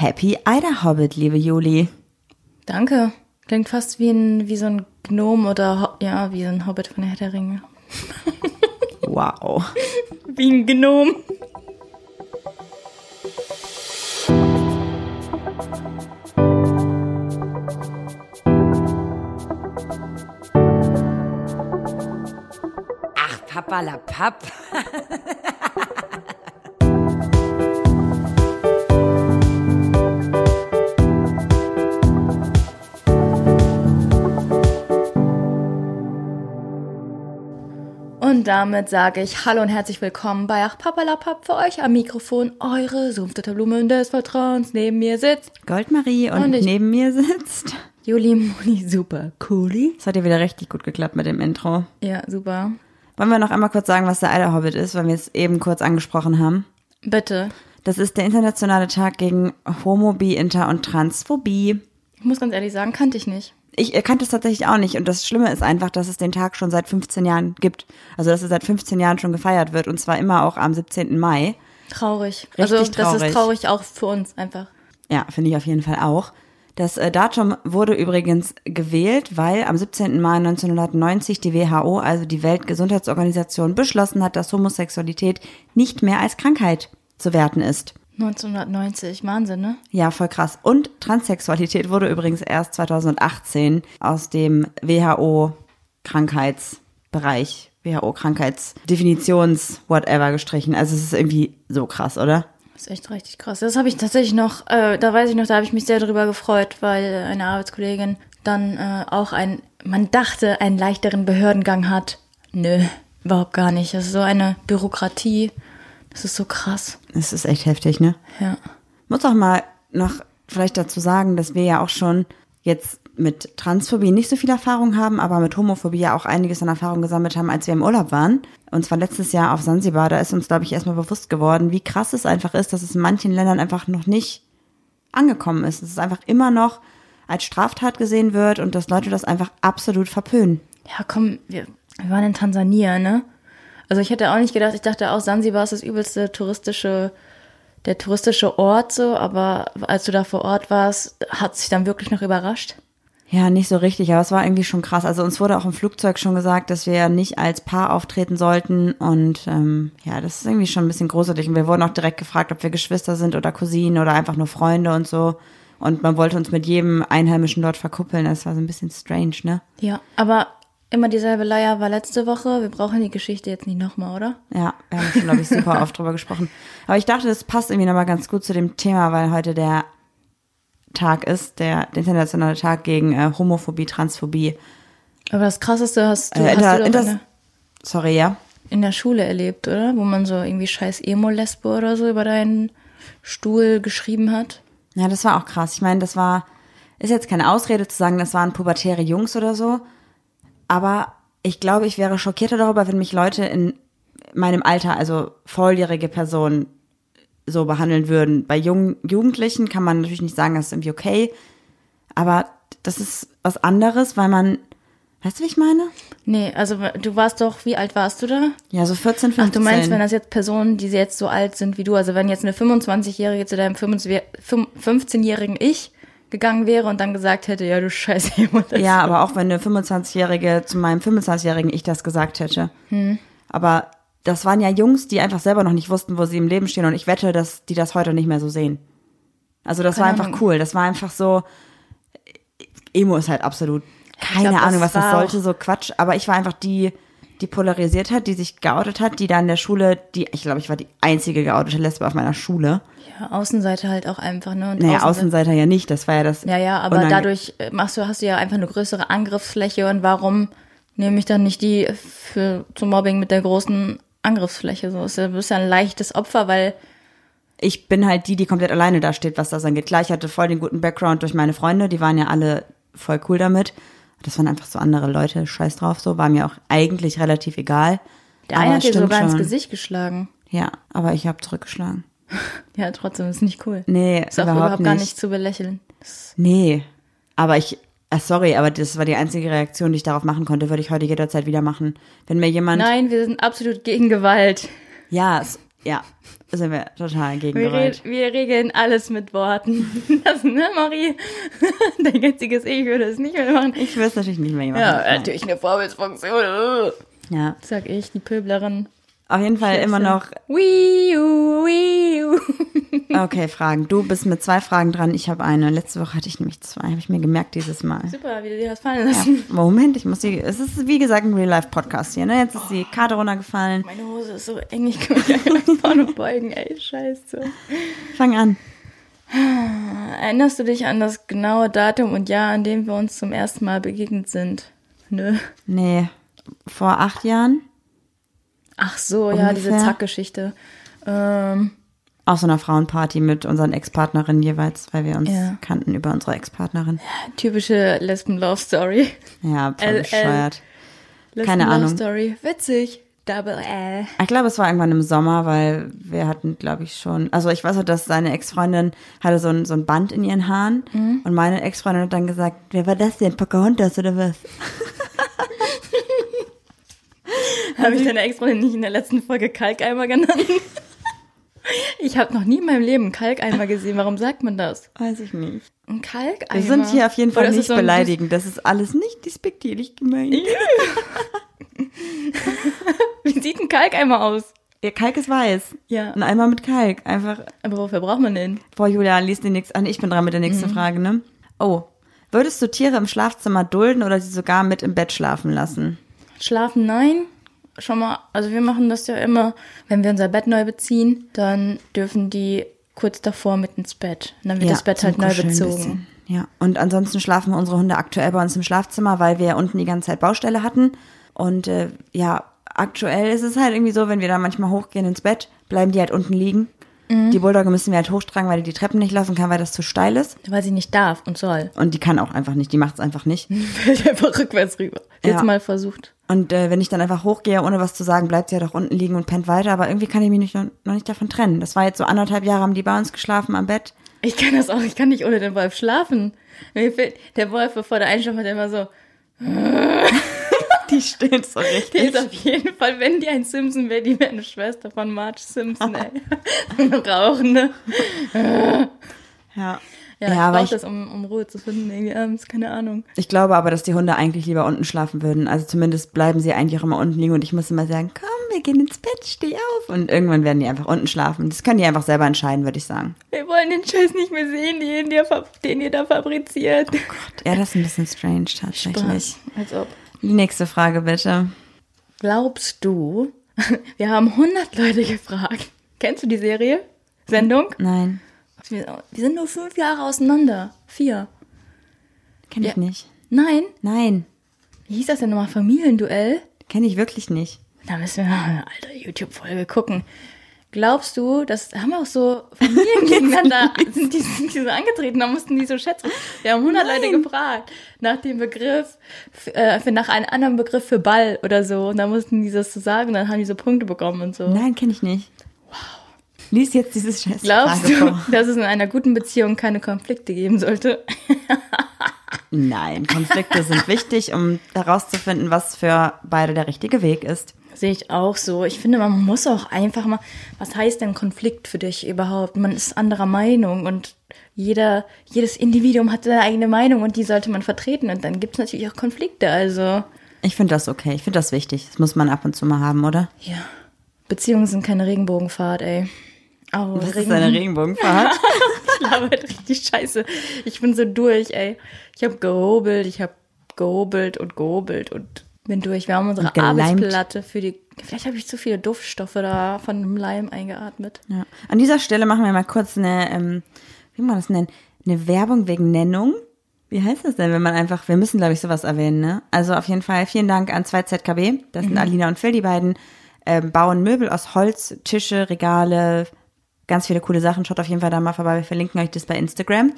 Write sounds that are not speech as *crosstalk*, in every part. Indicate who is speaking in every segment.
Speaker 1: Happy Eider Hobbit, liebe Juli.
Speaker 2: Danke. Klingt fast wie, ein, wie so ein Gnome oder Ho ja, wie so ein Hobbit von der Herr der Ringe. *laughs*
Speaker 1: Wow.
Speaker 2: Wie ein Gnome.
Speaker 1: Ach, Papa la Papp. *laughs*
Speaker 2: Und damit sage ich Hallo und herzlich willkommen bei Ach Papalapap für euch am Mikrofon. Eure sumpfte Blumen des Vertrauens. Neben mir sitzt
Speaker 1: Goldmarie und,
Speaker 2: Und ich-
Speaker 1: neben mir sitzt.
Speaker 2: Juli Moni Super Cooli.
Speaker 1: Es hat ja wieder richtig gut geklappt mit dem Intro.
Speaker 2: Ja, super.
Speaker 1: Wollen wir noch einmal kurz sagen, was der Eider Hobbit ist, weil wir es eben kurz angesprochen haben?
Speaker 2: Bitte.
Speaker 1: Das ist der internationale Tag gegen Homo, Bi, Inter und Transphobie.
Speaker 2: Ich muss ganz ehrlich sagen, kannte ich nicht.
Speaker 1: Ich kannte es tatsächlich auch nicht. Und das Schlimme ist einfach, dass es den Tag schon seit 15 Jahren gibt. Also, dass er seit 15 Jahren schon gefeiert wird. Und zwar immer auch am 17. Mai.
Speaker 2: Traurig.
Speaker 1: Richtig
Speaker 2: also das
Speaker 1: traurig.
Speaker 2: ist traurig auch für uns einfach.
Speaker 1: Ja, finde ich auf jeden Fall auch. Das äh, Datum wurde übrigens gewählt, weil am 17. Mai 1990 die WHO, also die Weltgesundheitsorganisation, beschlossen hat, dass Homosexualität nicht mehr als Krankheit zu werten ist.
Speaker 2: 1990, Wahnsinn, ne?
Speaker 1: Ja, voll krass. Und Transsexualität wurde übrigens erst 2018 aus dem WHO-Krankheitsbereich, WHO-Krankheitsdefinitions, whatever gestrichen. Also es ist irgendwie so krass, oder?
Speaker 2: Das ist echt richtig krass. Das habe ich tatsächlich noch, äh, da weiß ich noch, da habe ich mich sehr darüber gefreut, weil eine Arbeitskollegin dann äh, auch ein, man dachte, einen leichteren Behördengang hat. Nö, überhaupt gar nicht. Das ist so eine Bürokratie. Das ist so krass.
Speaker 1: Es ist echt heftig, ne?
Speaker 2: Ja.
Speaker 1: Muss auch mal noch vielleicht dazu sagen, dass wir ja auch schon jetzt mit Transphobie nicht so viel Erfahrung haben, aber mit Homophobie ja auch einiges an Erfahrung gesammelt haben, als wir im Urlaub waren. Und zwar letztes Jahr auf Sansibar, da ist uns, glaube ich, erstmal bewusst geworden, wie krass es einfach ist, dass es in manchen Ländern einfach noch nicht angekommen ist. Dass es einfach immer noch als Straftat gesehen wird und dass Leute das einfach absolut verpönen.
Speaker 2: Ja, komm, wir, wir waren in Tansania, ne? Also ich hätte auch nicht gedacht, ich dachte auch, Sansibar ist das übelste touristische, der touristische Ort so, aber als du da vor Ort warst, hat sich dann wirklich noch überrascht.
Speaker 1: Ja, nicht so richtig, aber es war irgendwie schon krass. Also uns wurde auch im Flugzeug schon gesagt, dass wir nicht als Paar auftreten sollten. Und ähm, ja, das ist irgendwie schon ein bisschen gruselig. Und wir wurden auch direkt gefragt, ob wir Geschwister sind oder Cousinen oder einfach nur Freunde und so. Und man wollte uns mit jedem Einheimischen dort verkuppeln. Das war so ein bisschen strange, ne?
Speaker 2: Ja, aber immer dieselbe Leier war letzte Woche. Wir brauchen die Geschichte jetzt nicht nochmal, oder?
Speaker 1: Ja, wir haben schon, glaube ich, super oft drüber gesprochen. Aber ich dachte, das passt irgendwie nochmal ganz gut zu dem Thema, weil heute der Tag ist, der, der internationale Tag gegen äh, Homophobie, Transphobie.
Speaker 2: Aber das Krasseste hast du,
Speaker 1: Äh,
Speaker 2: hast
Speaker 1: inter-
Speaker 2: du in, der,
Speaker 1: Sorry, ja.
Speaker 2: in der Schule erlebt, oder? Wo man so irgendwie scheiß Emo-Lesbe oder so über deinen Stuhl geschrieben hat.
Speaker 1: Ja, das war auch krass. Ich meine, das war, ist jetzt keine Ausrede zu sagen, das waren pubertäre Jungs oder so. Aber ich glaube, ich wäre schockierter darüber, wenn mich Leute in meinem Alter, also volljährige Personen, so behandeln würden. Bei jungen Jugendlichen kann man natürlich nicht sagen, das ist irgendwie okay. Aber das ist was anderes, weil man, weißt du, wie ich meine?
Speaker 2: Nee, also du warst doch, wie alt warst du da?
Speaker 1: Ja, so 14, 15.
Speaker 2: Ach, du meinst, wenn das jetzt Personen, die jetzt so alt sind wie du, also wenn jetzt eine 25-Jährige zu deinem 15-jährigen Ich gegangen wäre und dann gesagt hätte, ja, du scheiß Emo. *laughs*
Speaker 1: Ja, aber auch wenn eine 25-Jährige zu meinem 25-Jährigen ich das gesagt hätte. Aber das waren ja Jungs, die einfach selber noch nicht wussten, wo sie im Leben stehen. Und ich wette, dass die das heute nicht mehr so sehen. Also das war
Speaker 2: Keine
Speaker 1: einfach
Speaker 2: Ahnung.
Speaker 1: cool. Das war einfach so. Emo ist halt absolut keine
Speaker 2: glaub,
Speaker 1: Ahnung, was das
Speaker 2: war
Speaker 1: sollte, so Quatsch. Aber ich war einfach die, die polarisiert hat, die sich geoutet hat, die da in der Schule, die, ich glaube, ich war die einzige geoutete Lesbe auf meiner Schule.
Speaker 2: Ja, Außenseite halt auch einfach, ne? Und
Speaker 1: Naja,
Speaker 2: Außenseite-
Speaker 1: Außenseiter ja nicht. Das war ja das.
Speaker 2: Ja, ja, aber dadurch äh, machst du, hast du ja einfach eine größere Angriffsfläche und warum nehme ich dann nicht die für zum Mobbing mit der großen Angriffsfläche? So du bist ja ein leichtes Opfer, weil
Speaker 1: ich bin halt die, die komplett alleine da steht, was das angeht. Klar, ich hatte voll den guten Background durch meine Freunde, die waren ja alle voll cool damit. Das waren einfach so andere Leute, scheiß drauf, so, war mir auch eigentlich relativ egal.
Speaker 2: der eine hat dir sogar ins
Speaker 1: schon.
Speaker 2: Gesicht geschlagen.
Speaker 1: Ja, aber ich habe zurückgeschlagen. *laughs*
Speaker 2: Ja, trotzdem ist nicht cool.
Speaker 1: Nee,
Speaker 2: ist auch
Speaker 1: überhaupt,
Speaker 2: überhaupt gar
Speaker 1: nicht.
Speaker 2: nicht zu belächeln.
Speaker 1: Nee, aber ich, ah, sorry, aber das war die einzige Reaktion, die ich darauf machen konnte, würde ich heute jederzeit wieder machen. Wenn mir jemand,
Speaker 2: Nein, wir sind absolut gegen Gewalt.
Speaker 1: ja, es, Ja, sind wir total
Speaker 2: Wir,
Speaker 1: gegengerollt.
Speaker 2: re wir regeln alles mit Worten. *laughs* Das, ne, Marie? *laughs* Dein jetziges Ich würde es nicht mehr machen.
Speaker 1: Ich will es natürlich nicht mehr machen.
Speaker 2: Ja, natürlich eine Vorbildsfunktion.
Speaker 1: Ja,
Speaker 2: Sag ich, die Pöblerin.
Speaker 1: Auf jeden Fall immer noch.
Speaker 2: Wii U, Wii U. *laughs*
Speaker 1: Okay, Fragen. Du bist mit zwei Fragen dran. Ich habe eine. Letzte Woche hatte ich nämlich zwei. Habe ich mir gemerkt dieses Mal.
Speaker 2: Super, wie du dir das fallen
Speaker 1: Ja,
Speaker 2: lassen.
Speaker 1: Moment, ich muss die. Es ist wie gesagt ein Real-Life-Podcast hier. Ne? Jetzt ist die Karte runtergefallen.
Speaker 2: Meine Hose ist so eng, ich kann mich gar nicht vorne beugen, ey, scheiße.
Speaker 1: Fang an.
Speaker 2: Erinnerst du dich an das genaue Datum und Jahr, an dem wir uns zum ersten Mal begegnet sind? Nö.
Speaker 1: Nee, vor acht Jahren.
Speaker 2: Ach so, ja, diese
Speaker 1: Ungefähr.
Speaker 2: Zackgeschichte. Ähm,
Speaker 1: Auf so einer Frauenparty mit unseren Ex-Partnerinnen jeweils, weil wir uns
Speaker 2: Ja.
Speaker 1: kannten über unsere Ex-Partnerin.
Speaker 2: typische Lesben-Love-Story.
Speaker 1: Ja, voll
Speaker 2: LL.
Speaker 1: bescheuert. Keine Ahnung.
Speaker 2: Lesben-Love-Story. Witzig. Double L.
Speaker 1: Ich glaube, es war irgendwann im Sommer, weil wir hatten, glaube ich, schon. Also ich weiß auch, dass seine Ex-Freundin hatte so ein, so ein Band in ihren Haaren
Speaker 2: Mhm.
Speaker 1: und meine Ex-Freundin hat dann gesagt, wer war das denn? Pocahontas oder was? *laughs*
Speaker 2: Habe ich deine Ex-Freundin nicht in der letzten Folge Kalkeimer genannt? *laughs* Ich habe noch nie in meinem Leben einen Kalkeimer gesehen. Warum sagt man das?
Speaker 1: Weiß ich nicht.
Speaker 2: Ein Kalkeimer?
Speaker 1: Wir sind hier auf jeden Fall
Speaker 2: Oder
Speaker 1: nicht
Speaker 2: so
Speaker 1: beleidigend. Das ist alles nicht despektierlich gemeint. *laughs*
Speaker 2: Wie sieht ein Kalkeimer aus?
Speaker 1: Ja, Kalk ist weiß.
Speaker 2: Ja.
Speaker 1: Ein Eimer mit Kalk. Einfach.
Speaker 2: Aber wofür braucht man den?
Speaker 1: Boah, Julia, lies die nächste an. Ich bin dran mit der nächsten
Speaker 2: Mhm.
Speaker 1: Frage, ne? Oh. Würdest du Tiere im Schlafzimmer dulden oder sie sogar mit im Bett schlafen lassen?
Speaker 2: Schlafen nein. Schon mal, also wir machen das ja immer, wenn wir unser Bett neu beziehen, dann dürfen die kurz davor mit ins Bett. Und dann wird das Bett halt neu bezogen.
Speaker 1: Ja, und ansonsten schlafen unsere Hunde aktuell bei uns im Schlafzimmer, weil wir unten die ganze Zeit Baustelle hatten. Und äh, ja, aktuell ist es halt irgendwie so, wenn wir da manchmal hochgehen ins Bett, bleiben die halt unten liegen.
Speaker 2: Mhm.
Speaker 1: Die Bulldogge müssen wir halt hochtragen, weil die die Treppen nicht laufen kann, weil das zu steil ist.
Speaker 2: Weil sie nicht darf und soll.
Speaker 1: Und die kann auch einfach nicht, die macht es einfach nicht. *laughs*
Speaker 2: Fällt einfach rückwärts rüber. Jetzt
Speaker 1: Ja.
Speaker 2: mal versucht.
Speaker 1: Und äh, wenn ich dann einfach hochgehe, ohne was zu sagen, bleibt sie ja doch unten liegen und pennt weiter. Aber irgendwie kann ich mich nicht, noch nicht davon trennen. Das war jetzt so anderthalb Jahre, haben die bei uns geschlafen am Bett.
Speaker 2: Ich kann das auch, ich kann nicht ohne den Wolf schlafen. Der Wolf, bevor der einschlafen hat, immer so, *laughs* *laughs* *laughs*
Speaker 1: Die stöhnt so
Speaker 2: die
Speaker 1: richtig.
Speaker 2: ist auf jeden Fall, wenn die ein Simpson wäre, die wäre eine Schwester von Marge Simpson, ey. *laughs* Eine Rauchende.
Speaker 1: Ja.
Speaker 2: Ja,
Speaker 1: Ja,
Speaker 2: ich
Speaker 1: aber ich-
Speaker 2: das, um, um Ruhe zu finden, irgendwie abends, keine Ahnung.
Speaker 1: Ich glaube aber, dass die Hunde eigentlich lieber unten schlafen würden. Also zumindest bleiben sie eigentlich auch immer unten liegen und ich muss immer sagen, komm, wir gehen ins Bett, steh auf. Und irgendwann werden die einfach unten schlafen. Das können die einfach selber entscheiden, würde ich sagen.
Speaker 2: Wir wollen den Scheiß nicht mehr sehen, den ihr, den ihr da fabriziert.
Speaker 1: Ja, das ist ein bisschen strange tatsächlich.
Speaker 2: Als ob.
Speaker 1: Die nächste Frage bitte.
Speaker 2: Glaubst du, *laughs* wir haben 100 Leute gefragt. Kennst du die Serie? Sendung?
Speaker 1: Nein,
Speaker 2: Wir, wir sind nur fünf Jahre auseinander. Vier.
Speaker 1: kenne ich
Speaker 2: Ja.
Speaker 1: nicht.
Speaker 2: Nein.
Speaker 1: Nein,
Speaker 2: Wie hieß das denn nochmal? Familienduell?
Speaker 1: kenne ich wirklich nicht.
Speaker 2: Da müssen wir noch eine alte YouTube-Folge gucken. Glaubst du, das haben auch so Familien gegeneinander, *laughs* sind die, sind die so angetreten, da mussten die so schätzen. Wir haben 100 Leute gefragt nach dem Begriff, äh, für, nach einem anderen Begriff für Ball oder so. Und da mussten die das so sagen und dann haben die so Punkte bekommen und so.
Speaker 1: Nein, kenne ich nicht. Wow. Lies jetzt dieses scheiß
Speaker 2: Glaubst
Speaker 1: Frage
Speaker 2: du,
Speaker 1: vor.
Speaker 2: dass es in einer guten Beziehung keine Konflikte geben sollte?
Speaker 1: Nein, Konflikte sind wichtig, um herauszufinden, was für beide der richtige Weg ist.
Speaker 2: Sehe ich auch so. Ich finde, man muss auch einfach mal, was heißt denn Konflikt für dich überhaupt? Man ist anderer Meinung und jeder, jedes Individuum hat seine eigene Meinung und die sollte man vertreten. Und dann gibt es natürlich auch Konflikte. Also,
Speaker 1: Ich finde das okay, ich finde das wichtig. Das muss man ab und zu mal haben, oder?
Speaker 2: ja. Beziehungen sind keine Regenbogenfahrt, ey. Oh,
Speaker 1: Das ist
Speaker 2: Regen-
Speaker 1: eine Regenbogenfahrt. *laughs*
Speaker 2: Ich labert richtig scheiße. Ich bin so durch, ey. Ich habe gehobelt, ich habe gehobelt und gehobelt und bin durch. Wir haben unsere. Arbeitsplatte für die. Vielleicht habe ich zu viele Duftstoffe da von dem Leim eingeatmet.
Speaker 1: Ja. An dieser Stelle machen wir mal kurz eine, ähm, wie man das nennen, eine Werbung wegen Nennung. Wie heißt das denn, wenn man einfach, wir müssen, glaube ich, sowas erwähnen, ne? Also auf jeden Fall vielen Dank an 2ZKB. Das sind Alina und Phil, die beiden ähm, bauen Möbel aus Holz, Tische, Regale, ganz viele coole Sachen. Schaut auf jeden Fall da mal vorbei. Wir verlinken euch das bei Instagram.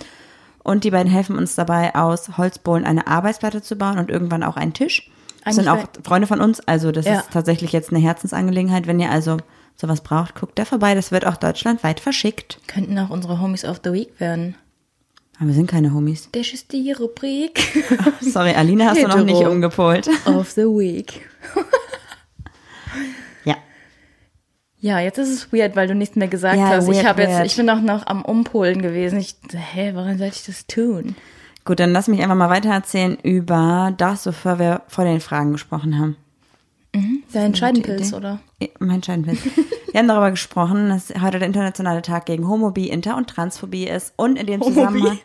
Speaker 1: Und die beiden helfen uns dabei, aus Holzbohlen eine Arbeitsplatte zu bauen und irgendwann auch einen Tisch. Das sind
Speaker 2: Eigentlich
Speaker 1: auch Freunde von uns, also das
Speaker 2: Ja.
Speaker 1: ist tatsächlich jetzt eine Herzensangelegenheit. Wenn ihr also sowas braucht, guckt da vorbei. Das wird auch deutschlandweit verschickt.
Speaker 2: Könnten auch unsere Homies of the Week werden.
Speaker 1: Aber wir sind keine Homies.
Speaker 2: Das ist die Rubrik *laughs*
Speaker 1: Sorry, Alina hast du noch nicht umgepolt.
Speaker 2: of the Week. *laughs*
Speaker 1: Ja.
Speaker 2: Ja, jetzt ist es weird, weil du nichts mehr gesagt
Speaker 1: Ja,
Speaker 2: hast. ich
Speaker 1: weird,
Speaker 2: habe jetzt, ich bin auch noch am Umpolen gewesen. Ich, hä, warum sollte ich das tun?
Speaker 1: Gut, dann lass mich einfach mal weitererzählen über das, wofür wir vor den Fragen gesprochen haben.
Speaker 2: Dein
Speaker 1: gute
Speaker 2: Scheidenpilz, oder?
Speaker 1: Mein Scheinpilz. Wir haben darüber gesprochen, dass heute der internationale Tag gegen Homophobie, Inter- und Transphobie ist und in dem
Speaker 2: Homophobie?
Speaker 1: Zusammenhang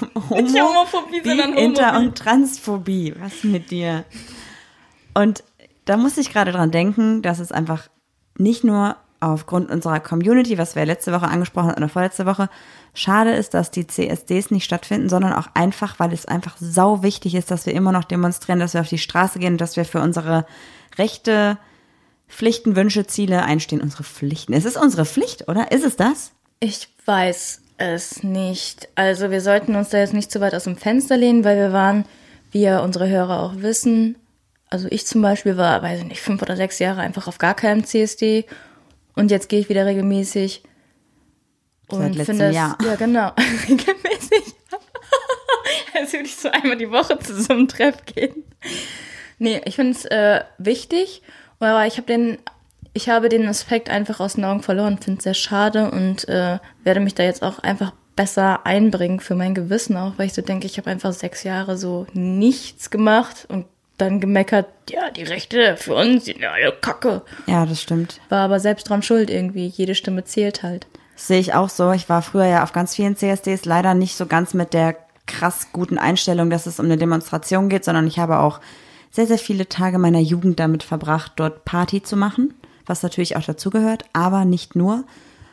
Speaker 1: *laughs*
Speaker 2: Nicht Homophobie, sondern
Speaker 1: Bi, Inter- und Transphobie. Was mit dir? Und da musste ich gerade dran denken, dass es einfach nicht nur aufgrund unserer Community, was wir letzte Woche angesprochen hatten oder vorletzte Woche, schade ist, dass die CSDs nicht stattfinden, sondern auch einfach, weil es einfach sau wichtig ist, dass wir immer noch demonstrieren, dass wir auf die Straße gehen dass wir für unsere Rechte, Pflichten, Wünsche, Ziele einstehen. Unsere Pflichten. Es ist unsere Pflicht, oder? Ist es das?
Speaker 2: Ich weiß es nicht. Also wir sollten uns da jetzt nicht zu weit aus dem Fenster lehnen, weil wir waren, wie ja unsere Hörer auch wissen, also ich zum Beispiel war, weiß ich nicht, fünf oder sechs Jahre einfach auf gar keinem CSD und jetzt gehe ich wieder regelmäßig.
Speaker 1: Seit letztem
Speaker 2: finde es-
Speaker 1: Jahr.
Speaker 2: Ja, genau. *laughs* regelmäßig. *laughs* Als würde ich so einmal die Woche zu so einem Treff gehen. Nee, ich finde es äh, wichtig, aber ich habe den, ich habe den Aspekt einfach aus den Augen verloren, finde es sehr schade und äh, werde mich da jetzt auch einfach besser einbringen für mein Gewissen auch, weil ich so denke, ich habe einfach sechs Jahre so nichts gemacht und dann gemeckert, ja, die Rechte für uns sind ja alle Kacke.
Speaker 1: Ja, das stimmt.
Speaker 2: War aber selbst dran schuld irgendwie. Jede Stimme zählt halt.
Speaker 1: Das sehe ich auch so. Ich war früher ja auf ganz vielen CSDs, leider nicht so ganz mit der krass guten Einstellung, dass es um eine Demonstration geht, sondern ich habe auch sehr, sehr viele Tage meiner Jugend damit verbracht, dort Party zu machen, was natürlich auch dazugehört, aber nicht nur.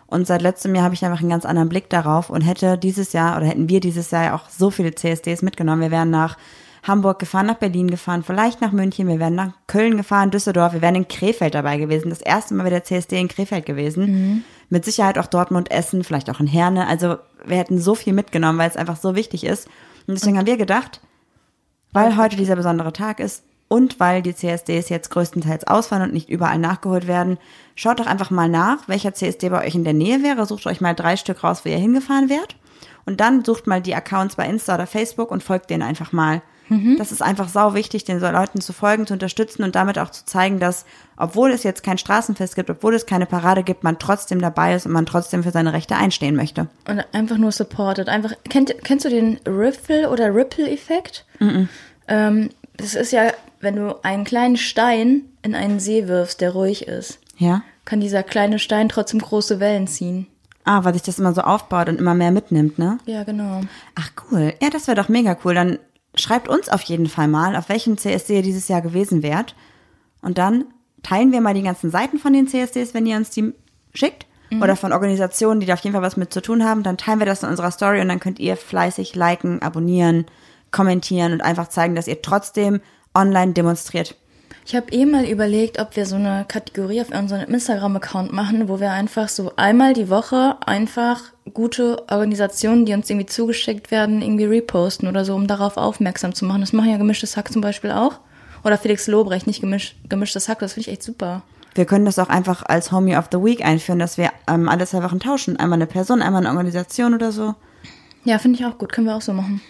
Speaker 1: Und seit letztem Jahr habe ich einfach einen ganz anderen Blick darauf und hätte dieses Jahr oder hätten wir dieses Jahr ja auch so viele CSDs mitgenommen. Wir wären nach Hamburg gefahren, nach Berlin gefahren, vielleicht nach München, wir wären nach Köln gefahren, Düsseldorf, wir wären in Krefeld dabei gewesen. Das erste Mal wieder CSD in Krefeld gewesen. Mit Sicherheit auch Dortmund, Essen, vielleicht auch in Herne. Also wir hätten so viel mitgenommen, weil es einfach so wichtig ist. Und deswegen haben wir gedacht, weil heute dieser besondere Tag ist und weil die CSDs jetzt größtenteils ausfallen und nicht überall nachgeholt werden, schaut doch einfach mal nach, welcher CSD bei euch in der Nähe wäre. Sucht euch mal drei Stück raus, wo ihr hingefahren wärt. Und dann sucht mal die Accounts bei Insta oder Facebook und folgt denen einfach mal. Das ist einfach sau wichtig, den Leuten zu folgen, zu unterstützen und damit auch zu zeigen, dass, obwohl es jetzt kein Straßenfest gibt, obwohl es keine Parade gibt, man trotzdem dabei ist und man trotzdem für seine Rechte einstehen möchte.
Speaker 2: Und einfach nur supported. Einfach, kennt, kennst du den Riffle oder Ripple-Effekt? Ähm, das ist ja, wenn du einen kleinen Stein in einen See wirfst, der ruhig ist,
Speaker 1: Ja?
Speaker 2: kann dieser kleine Stein trotzdem große Wellen ziehen.
Speaker 1: Ah, weil sich das immer so aufbaut und immer mehr mitnimmt, ne?
Speaker 2: Ja, genau.
Speaker 1: Ach cool. Ja, das wäre doch mega cool. Dann schreibt uns auf jeden Fall mal, auf welchem CSD ihr dieses Jahr gewesen wärt. Und dann teilen wir mal die ganzen Seiten von den CSDs, wenn ihr uns die schickt. Oder von Organisationen, die da auf jeden Fall was mit zu tun haben. Dann teilen wir das in unserer Story und dann könnt ihr fleißig liken, abonnieren, kommentieren und einfach zeigen, dass ihr trotzdem online demonstriert.
Speaker 2: Ich habe eh mal überlegt, ob wir so eine Kategorie auf unserem Instagram-Account machen, wo wir einfach so einmal die Woche einfach gute Organisationen, die uns irgendwie zugeschickt werden, irgendwie reposten oder so, um darauf aufmerksam zu machen. Das machen ja gemischtes Hack zum Beispiel auch. Oder Felix Lobrecht, nicht gemisch, gemischtes Hack, das finde ich echt super.
Speaker 1: Wir können das auch einfach als Homie of the Week einführen, dass wir ähm, alle zwei Wochen tauschen. Einmal eine Person, einmal eine Organisation oder so.
Speaker 2: Ja, finde ich auch gut, können wir auch so machen.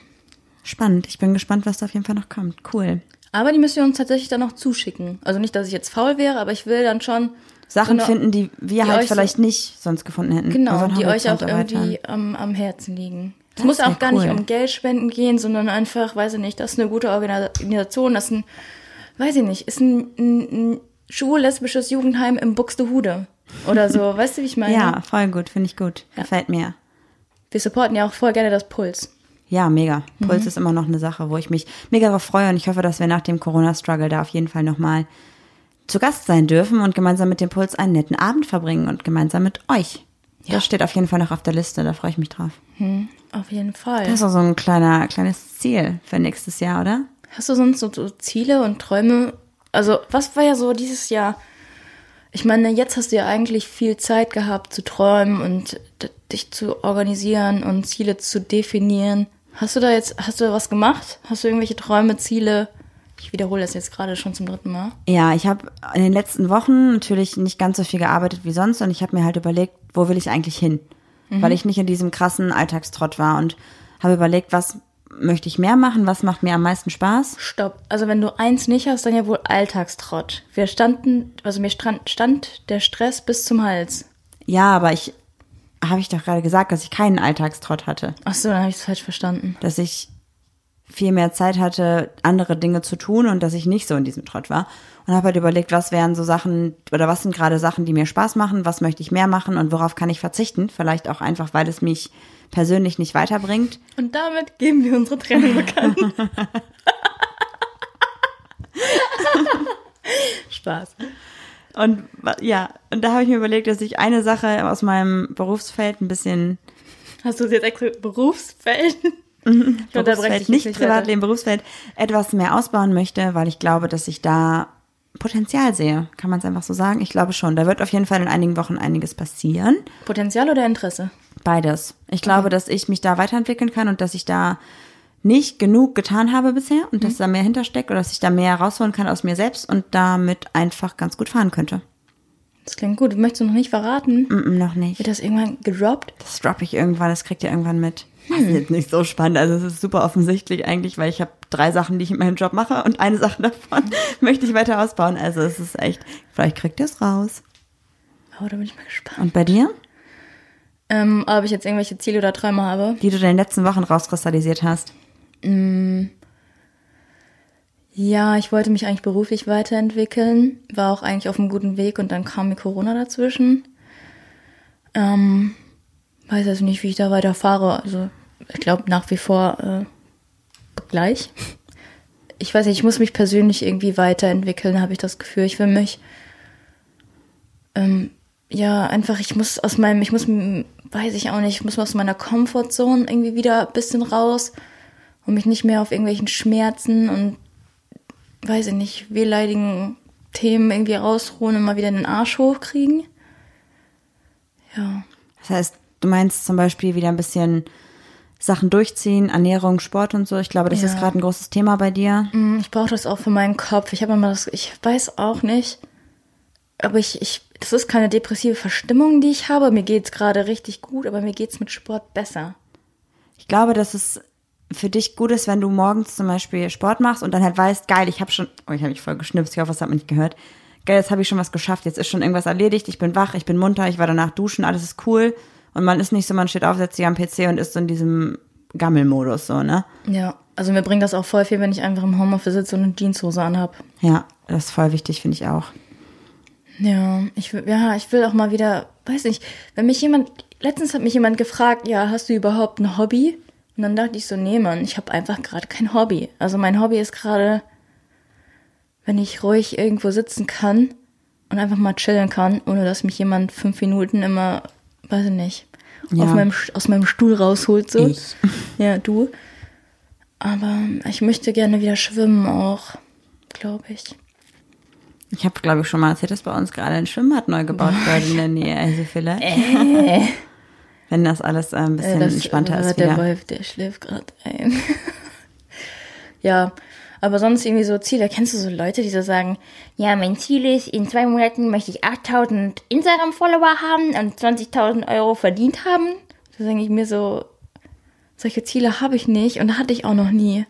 Speaker 1: Spannend. Ich bin gespannt, was da auf jeden Fall noch kommt. Cool.
Speaker 2: Aber die müssen wir uns tatsächlich dann noch zuschicken. Also nicht, dass ich jetzt faul wäre, aber ich will dann schon
Speaker 1: Sachen
Speaker 2: eine-
Speaker 1: finden, die wir
Speaker 2: die
Speaker 1: halt
Speaker 2: euch so-
Speaker 1: vielleicht nicht sonst gefunden hätten.
Speaker 2: Genau,
Speaker 1: Unseren
Speaker 2: die euch auch irgendwie am, am Herzen liegen. Es muss auch gar nicht
Speaker 1: cool.
Speaker 2: um Geld spenden gehen, sondern einfach, weiß ich nicht, das ist eine gute Organisation, das ist ein, weiß ich nicht, ist ein, ein, ein schwul-lesbisches Jugendheim im Buxtehude oder so. *laughs* weißt du, wie ich meine?
Speaker 1: Ja, voll gut, finde ich gut. Gefällt mir.
Speaker 2: Wir supporten ja auch voll gerne das Puls.
Speaker 1: Ja, mega.
Speaker 2: Mhm.
Speaker 1: Puls ist immer noch eine Sache, wo ich mich mega freue und ich hoffe, dass wir nach dem Corona-Struggle da auf jeden Fall nochmal zu Gast sein dürfen und gemeinsam mit dem Puls einen netten Abend verbringen und gemeinsam mit euch. Das steht auf jeden Fall noch auf der Liste, da freue ich mich drauf.
Speaker 2: Auf jeden Fall.
Speaker 1: Das ist auch so ein kleiner, kleines Ziel für nächstes Jahr, oder?
Speaker 2: Hast du sonst so, so Ziele und Träume? Also, was war ja so dieses Jahr? Ich meine, jetzt hast du ja eigentlich viel Zeit gehabt zu träumen und dich zu organisieren und Ziele zu definieren. Hast du da jetzt, hast du da was gemacht? Hast du irgendwelche Träume, Ziele? Ich wiederhole das jetzt gerade schon zum dritten Mal.
Speaker 1: Ja, ich habe in den letzten Wochen natürlich nicht ganz so viel gearbeitet wie sonst und ich habe mir halt überlegt, wo will ich eigentlich hin? Weil ich nicht in diesem krassen Alltagstrott war und habe überlegt, was möchte ich mehr machen? Was macht mir am meisten Spaß?
Speaker 2: Stopp. Also wenn du eins nicht hast, dann ja wohl Alltagstrott. Wir standen, also mir stand, stand der Stress bis zum Hals.
Speaker 1: Ja, aber ich habe ich doch gerade gesagt, dass ich keinen Alltagstrott hatte.
Speaker 2: Ach so, dann habe ich es falsch verstanden.
Speaker 1: Dass ich viel mehr Zeit hatte, andere Dinge zu tun und dass ich nicht so in diesem Trott war. Und habe halt überlegt, was wären so Sachen oder was sind gerade Sachen, die mir Spaß machen, was möchte ich mehr machen und worauf kann ich verzichten. Vielleicht auch einfach, weil es mich persönlich nicht weiterbringt.
Speaker 2: Und damit geben wir unsere Trennung bekannt. *laughs* Spaß.
Speaker 1: Und ja, und da habe ich mir überlegt, dass ich eine Sache aus meinem Berufsfeld ein bisschen.
Speaker 2: Hast du es jetzt extra Berufsfeld?
Speaker 1: Mhm. Ich Berufsfeld, nicht Privatleben, Berufsfeld etwas mehr ausbauen möchte, weil ich glaube, dass ich da Potenzial sehe. Kann man es einfach so sagen? Ich glaube schon. Da wird auf jeden Fall in einigen Wochen einiges passieren.
Speaker 2: Potenzial oder Interesse?
Speaker 1: Beides. Ich glaube, okay. dass ich mich da weiterentwickeln kann und dass ich da nicht genug getan habe bisher und mhm. dass da mehr hintersteckt oder dass ich da mehr rausholen kann aus mir selbst und damit einfach ganz gut fahren könnte.
Speaker 2: Das klingt gut. Möchtest du noch nicht verraten?
Speaker 1: Mm -mm, noch nicht.
Speaker 2: Wird das irgendwann gedroppt?
Speaker 1: Das droppe ich irgendwann, das kriegt ihr irgendwann mit. Hm. Das ist jetzt nicht so spannend. Also es ist super offensichtlich eigentlich, weil ich habe drei Sachen, die ich in meinem Job mache und eine Sache *laughs* davon möchte ich weiter ausbauen. Also es ist echt, vielleicht kriegt ihr es raus.
Speaker 2: Oh, da bin ich mal gespannt.
Speaker 1: Und bei dir?
Speaker 2: Ähm, ob ich jetzt irgendwelche Ziele oder Träume habe.
Speaker 1: Die du in den letzten Wochen rauskristallisiert hast.
Speaker 2: Mm. Ja, ich wollte mich eigentlich beruflich weiterentwickeln, war auch eigentlich auf einem guten Weg und dann kam mir Corona dazwischen. Ähm, weiß also nicht, wie ich da weiterfahre. Also ich glaube nach wie vor äh, gleich. Ich weiß nicht, ich muss mich persönlich irgendwie weiterentwickeln, habe ich das Gefühl. Ich will mich ähm, ja einfach, ich muss aus meinem, ich muss, weiß ich auch nicht, ich muss aus meiner Comfortzone irgendwie wieder ein bisschen raus und mich nicht mehr auf irgendwelchen Schmerzen und weiß ich nicht, wehleidigen Themen irgendwie rausruhen und mal wieder den Arsch hochkriegen. Ja.
Speaker 1: Das heißt, du meinst zum Beispiel wieder ein bisschen Sachen durchziehen, Ernährung, Sport und so. Ich glaube, das ja. ist gerade ein großes Thema bei dir.
Speaker 2: Mm, ich brauche das auch für meinen Kopf. Ich habe immer das, ich weiß auch nicht, aber ich, ich, das ist keine depressive Verstimmung, die ich habe. Mir geht's gerade richtig gut, aber mir geht's mit Sport besser.
Speaker 1: Ich glaube, dass es für dich gut ist, wenn du morgens zum Beispiel Sport machst und dann halt weißt, geil, ich habe schon, oh, ich habe mich voll geschnipst, ich hoffe, das hat man nicht gehört. Geil, jetzt habe ich schon was geschafft, jetzt ist schon irgendwas erledigt, ich bin wach, ich bin munter, ich war danach duschen, alles ist cool. Und man ist nicht so, man steht auf, setzt sich am PC und ist so in diesem Gammelmodus, so, ne?
Speaker 2: Ja, also mir bringt das auch voll viel, wenn ich einfach im Homeoffice sitze und eine Jeanshose anhab.
Speaker 1: Ja, das ist voll wichtig, finde ich auch.
Speaker 2: Ja, ich will, ja, ich will auch mal wieder, weiß nicht, wenn mich jemand, letztens hat mich jemand gefragt, ja, hast du überhaupt ein Hobby? Und dann dachte ich so, nee, Mann, ich habe einfach gerade kein Hobby. Also mein Hobby ist gerade, wenn ich ruhig irgendwo sitzen kann und einfach mal chillen kann, ohne dass mich jemand fünf Minuten immer, weiß ich nicht, ja. meinem, aus meinem Stuhl rausholt. So. Ich. *laughs* Ja, du. Aber ich möchte gerne wieder schwimmen auch, glaube ich.
Speaker 1: Ich habe, glaube ich, schon mal erzählt, dass bei uns gerade ein Schwimmbad neu gebaut *laughs* wird in der Nähe. Also vielleicht. Äh *laughs* wenn das alles äh, ein bisschen das, entspannter äh, ist.
Speaker 2: Der Wolf, der schläft gerade ein. Ja, aber sonst irgendwie so Ziele. Kennst du so Leute, die so sagen, ja, mein Ziel ist, in zwei Monaten möchte ich 8000 Instagram-Follower haben und 20.000 Euro verdient haben? Da denke ich mir so, solche Ziele habe ich nicht und hatte ich auch noch nie.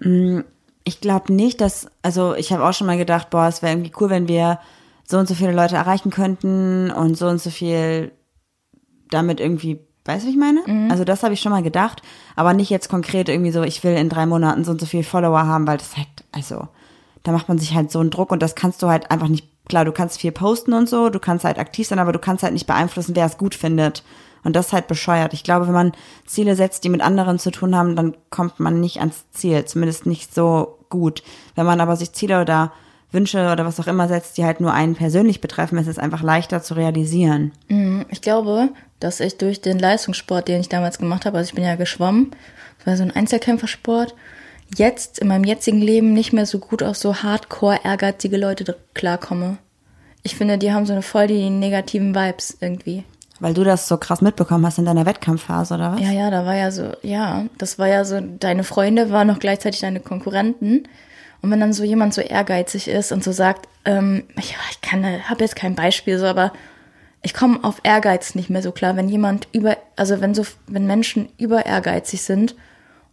Speaker 1: Mm, ich glaube nicht, dass, also ich habe auch schon mal gedacht, boah, es wäre irgendwie cool, wenn wir so und so viele Leute erreichen könnten und so und so viel damit irgendwie, weißt du, wie ich meine? Mhm. Also das habe ich schon mal gedacht, aber nicht jetzt konkret irgendwie so, ich will in drei Monaten so und so viele Follower haben, weil das halt, also, da macht man sich halt so einen Druck und das kannst du halt einfach nicht, klar, du kannst viel posten und so, du kannst halt aktiv sein, aber du kannst halt nicht beeinflussen, wer es gut findet. Und das ist halt bescheuert. Ich glaube, wenn man Ziele setzt, die mit anderen zu tun haben, dann kommt man nicht ans Ziel, zumindest nicht so gut. Wenn man aber sich Ziele oder Wünsche oder was auch immer setzt, die halt nur einen persönlich betreffen, ist es einfach leichter zu realisieren.
Speaker 2: Mhm. Ich glaube, dass ich durch den Leistungssport, den ich damals gemacht habe, also ich bin ja geschwommen, das war so ein Einzelkämpfersport, jetzt in meinem jetzigen Leben nicht mehr so gut auf so hardcore ehrgeizige Leute klarkomme. Ich finde, die haben so eine voll die negativen Vibes irgendwie.
Speaker 1: Weil du das so krass mitbekommen hast in deiner Wettkampfphase, oder was?
Speaker 2: Ja, ja, da war ja so, ja, das war ja so, deine Freunde waren noch gleichzeitig deine Konkurrenten. Und wenn dann so jemand so ehrgeizig ist und so sagt, ähm, ich, ich kann, habe jetzt kein Beispiel so, aber ich komme auf Ehrgeiz nicht mehr so klar, wenn jemand über, also wenn so, wenn Menschen über ehrgeizig sind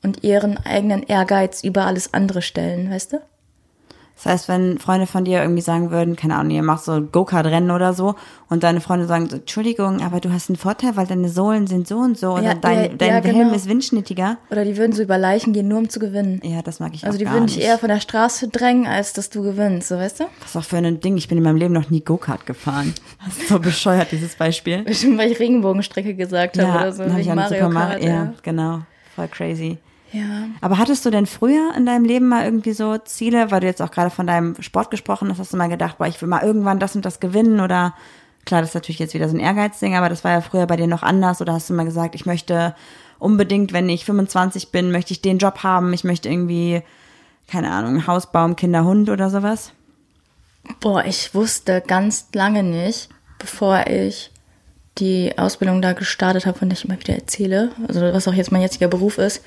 Speaker 2: und ihren eigenen Ehrgeiz über alles andere stellen, weißt du?
Speaker 1: Das heißt, wenn Freunde von dir irgendwie sagen würden, keine Ahnung, ihr macht so Go-Kart-Rennen oder so und deine Freunde sagen so, Entschuldigung, aber du hast einen Vorteil, weil deine Sohlen sind so und so oder
Speaker 2: Ja,
Speaker 1: dein,
Speaker 2: ja,
Speaker 1: dein
Speaker 2: ja,
Speaker 1: Helm
Speaker 2: genau.
Speaker 1: ist windschnittiger.
Speaker 2: Oder die würden so über Leichen gehen, nur um zu gewinnen.
Speaker 1: Ja, das mag ich
Speaker 2: Also
Speaker 1: auch
Speaker 2: die
Speaker 1: gar
Speaker 2: würden dich eher von der Straße drängen, als dass du gewinnst, so weißt du?
Speaker 1: Was auch für ein Ding? Ich bin in meinem Leben noch nie Go-Kart gefahren. Das ist so bescheuert, dieses Beispiel.
Speaker 2: Bestimmt, weil ich Regenbogenstrecke gesagt habe oder so.
Speaker 1: dann hab ich
Speaker 2: Mario
Speaker 1: Mario.
Speaker 2: Kart,
Speaker 1: Ja, genau. Voll crazy.
Speaker 2: Ja.
Speaker 1: Aber hattest du denn früher in deinem Leben mal irgendwie so Ziele, weil du jetzt auch gerade von deinem Sport gesprochen hast, hast du mal gedacht, boah, ich will mal irgendwann das und das gewinnen oder klar, das ist natürlich jetzt wieder so ein Ehrgeizding, aber das war ja früher bei dir noch anders oder hast du mal gesagt, ich möchte unbedingt, wenn ich 25 bin, möchte ich den Job haben, ich möchte irgendwie, keine Ahnung, Haus, Baum, Kinder, Hund oder sowas?
Speaker 2: Boah, ich wusste ganz lange nicht, bevor ich die Ausbildung da gestartet habe, von der ich immer wieder erzähle, also was auch jetzt mein jetziger Beruf ist,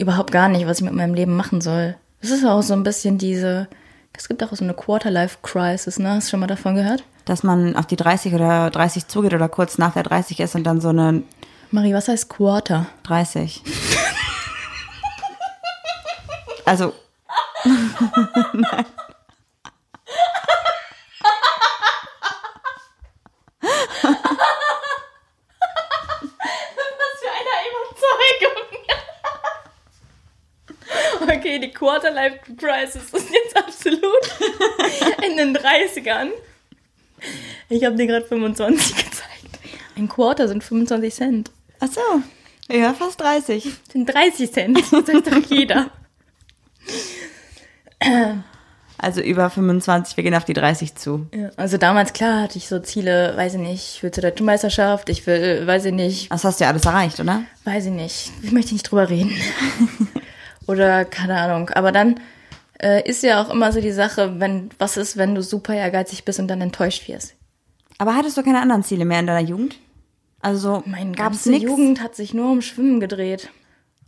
Speaker 2: überhaupt gar nicht, was ich mit meinem Leben machen soll. Das ist auch so ein bisschen diese, es gibt auch so eine Quarter-Life-Crisis, ne? Hast du schon mal davon gehört?
Speaker 1: Dass man auf die 30 oder 30 zugeht oder kurz nach der 30 ist und dann so eine
Speaker 2: Marie, was heißt Quarter?
Speaker 1: 30. *laughs* also, *laughs* *laughs*
Speaker 2: Was für eine Überzeugung. Okay, die Quarter-Life-Crisis ist jetzt absolut *laughs* in den 30ern. Ich habe dir gerade 25 gezeigt. Ein Quarter sind 25 Cent.
Speaker 1: ach so, ja, fast 30.
Speaker 2: Das sind 30 Cent. Das sagt doch jeder.
Speaker 1: Also über 25, wir gehen auf die 30 zu.
Speaker 2: Ja, also damals, klar, hatte ich so Ziele, weiß ich nicht, ich will zur deutschen Meisterschaft, ich will, weiß ich nicht,
Speaker 1: Das hast du ja alles erreicht, oder?
Speaker 2: weiß ich nicht, ich möchte nicht drüber reden. *laughs* Oder keine Ahnung. Aber dann äh, ist ja auch immer so die Sache, wenn, was ist, wenn du super ehrgeizig bist und dann enttäuscht wirst.
Speaker 1: Aber hattest du keine anderen Ziele mehr in deiner Jugend? Also so
Speaker 2: Meine
Speaker 1: gab's
Speaker 2: ganze
Speaker 1: nichts.
Speaker 2: Jugend hat sich nur um Schwimmen gedreht.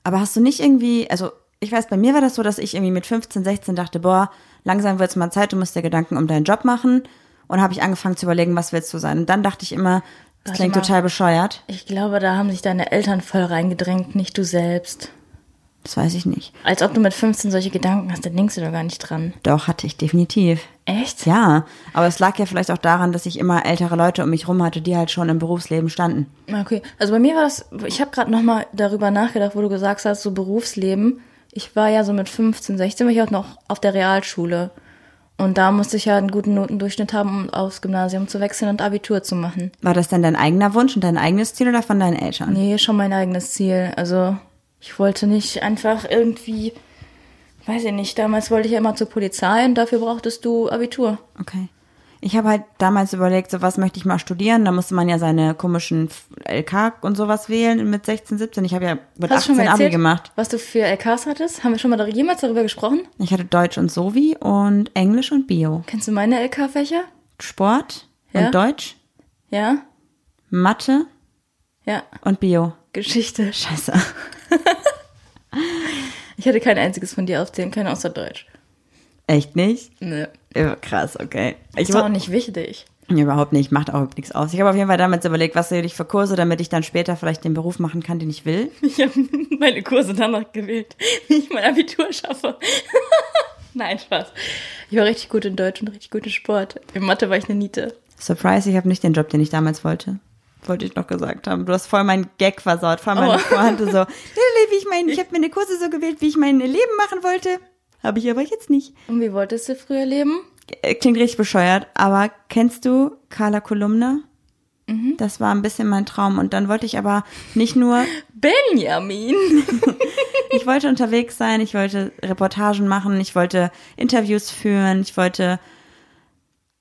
Speaker 1: Aber hast du nicht irgendwie, also ich weiß, bei mir war das so, dass ich irgendwie mit 15, 16 dachte, boah, langsam wird's mal Zeit, du musst dir Gedanken um deinen Job machen. Und habe ich angefangen zu überlegen, was willst du sein? Und dann dachte ich immer, das
Speaker 2: Warte
Speaker 1: klingt
Speaker 2: mal.
Speaker 1: total bescheuert.
Speaker 2: Ich glaube, da haben sich deine Eltern voll reingedrängt, nicht du selbst.
Speaker 1: Das weiß ich nicht.
Speaker 2: Als ob du mit 15 solche Gedanken hast, dann denkst du doch gar nicht dran.
Speaker 1: Doch, hatte ich definitiv.
Speaker 2: Echt?
Speaker 1: Ja, aber es lag ja vielleicht auch daran, dass ich immer ältere Leute um mich rum hatte, die halt schon im Berufsleben standen.
Speaker 2: Okay, also bei mir war das, ich habe gerade nochmal darüber nachgedacht, wo du gesagt hast, so Berufsleben. Ich war ja so mit 15, 16, war ich auch noch auf der Realschule. Und da musste ich ja einen guten Notendurchschnitt haben, um aufs Gymnasium zu wechseln und Abitur zu machen.
Speaker 1: War das denn dein eigener Wunsch und dein eigenes Ziel oder von deinen Eltern?
Speaker 2: Nee, schon mein eigenes Ziel. Also ich wollte nicht einfach irgendwie, weiß ich nicht, damals wollte ich ja immer zur Polizei und dafür brauchtest du Abitur.
Speaker 1: Okay. Ich habe halt damals überlegt, so was möchte ich mal studieren. Da musste man ja seine komischen LK und sowas wählen mit 16, 17. Ich habe ja mit
Speaker 2: Hast du schon
Speaker 1: 18
Speaker 2: mal
Speaker 1: Abi
Speaker 2: erzählt,
Speaker 1: gemacht.
Speaker 2: was du für LKs hattest? Haben wir schon mal jemals darüber gesprochen?
Speaker 1: Ich hatte Deutsch und Sovi und Englisch und Bio.
Speaker 2: Kennst du meine LK-Fächer?
Speaker 1: Sport
Speaker 2: Ja.
Speaker 1: und Deutsch,
Speaker 2: Ja?
Speaker 1: Mathe
Speaker 2: Ja.
Speaker 1: und Bio.
Speaker 2: Geschichte.
Speaker 1: Scheiße. *laughs*
Speaker 2: Ich hätte kein einziges von dir aufzählen können, außer Deutsch.
Speaker 1: Echt nicht?
Speaker 2: Nö.
Speaker 1: Ja, krass, okay. Ich
Speaker 2: Ist auch nicht wichtig.
Speaker 1: Überhaupt nicht, macht auch nichts aus. Ich habe auf jeden Fall damals überlegt, was will ich für Kurse, damit ich dann später vielleicht den Beruf machen kann, den ich will. *laughs*
Speaker 2: Ich habe meine Kurse danach gewählt, *laughs* wie ich mein Abitur schaffe. Nein, Spaß. Ich war richtig gut in Deutsch und richtig gut in Sport. In Mathe war ich eine Niete.
Speaker 1: Surprise, ich habe nicht den Job, den ich damals wollte. Wollte ich noch gesagt haben. Du hast voll meinen Gag versaut, voll meine
Speaker 2: Oh.
Speaker 1: Pointe so. *laughs* Wie ich mein, ich habe meine Kurse so gewählt, wie ich mein Leben machen wollte. Habe ich aber jetzt nicht.
Speaker 2: Und wie wolltest du früher leben?
Speaker 1: Äh, Klingt richtig bescheuert, aber kennst du Carla Kolumna?
Speaker 2: Mhm.
Speaker 1: Das war ein bisschen mein Traum. Und dann wollte ich aber nicht nur, *laughs*
Speaker 2: Benjamin. *laughs*
Speaker 1: ich wollte unterwegs sein, ich wollte Reportagen machen, ich wollte Interviews führen, ich wollte,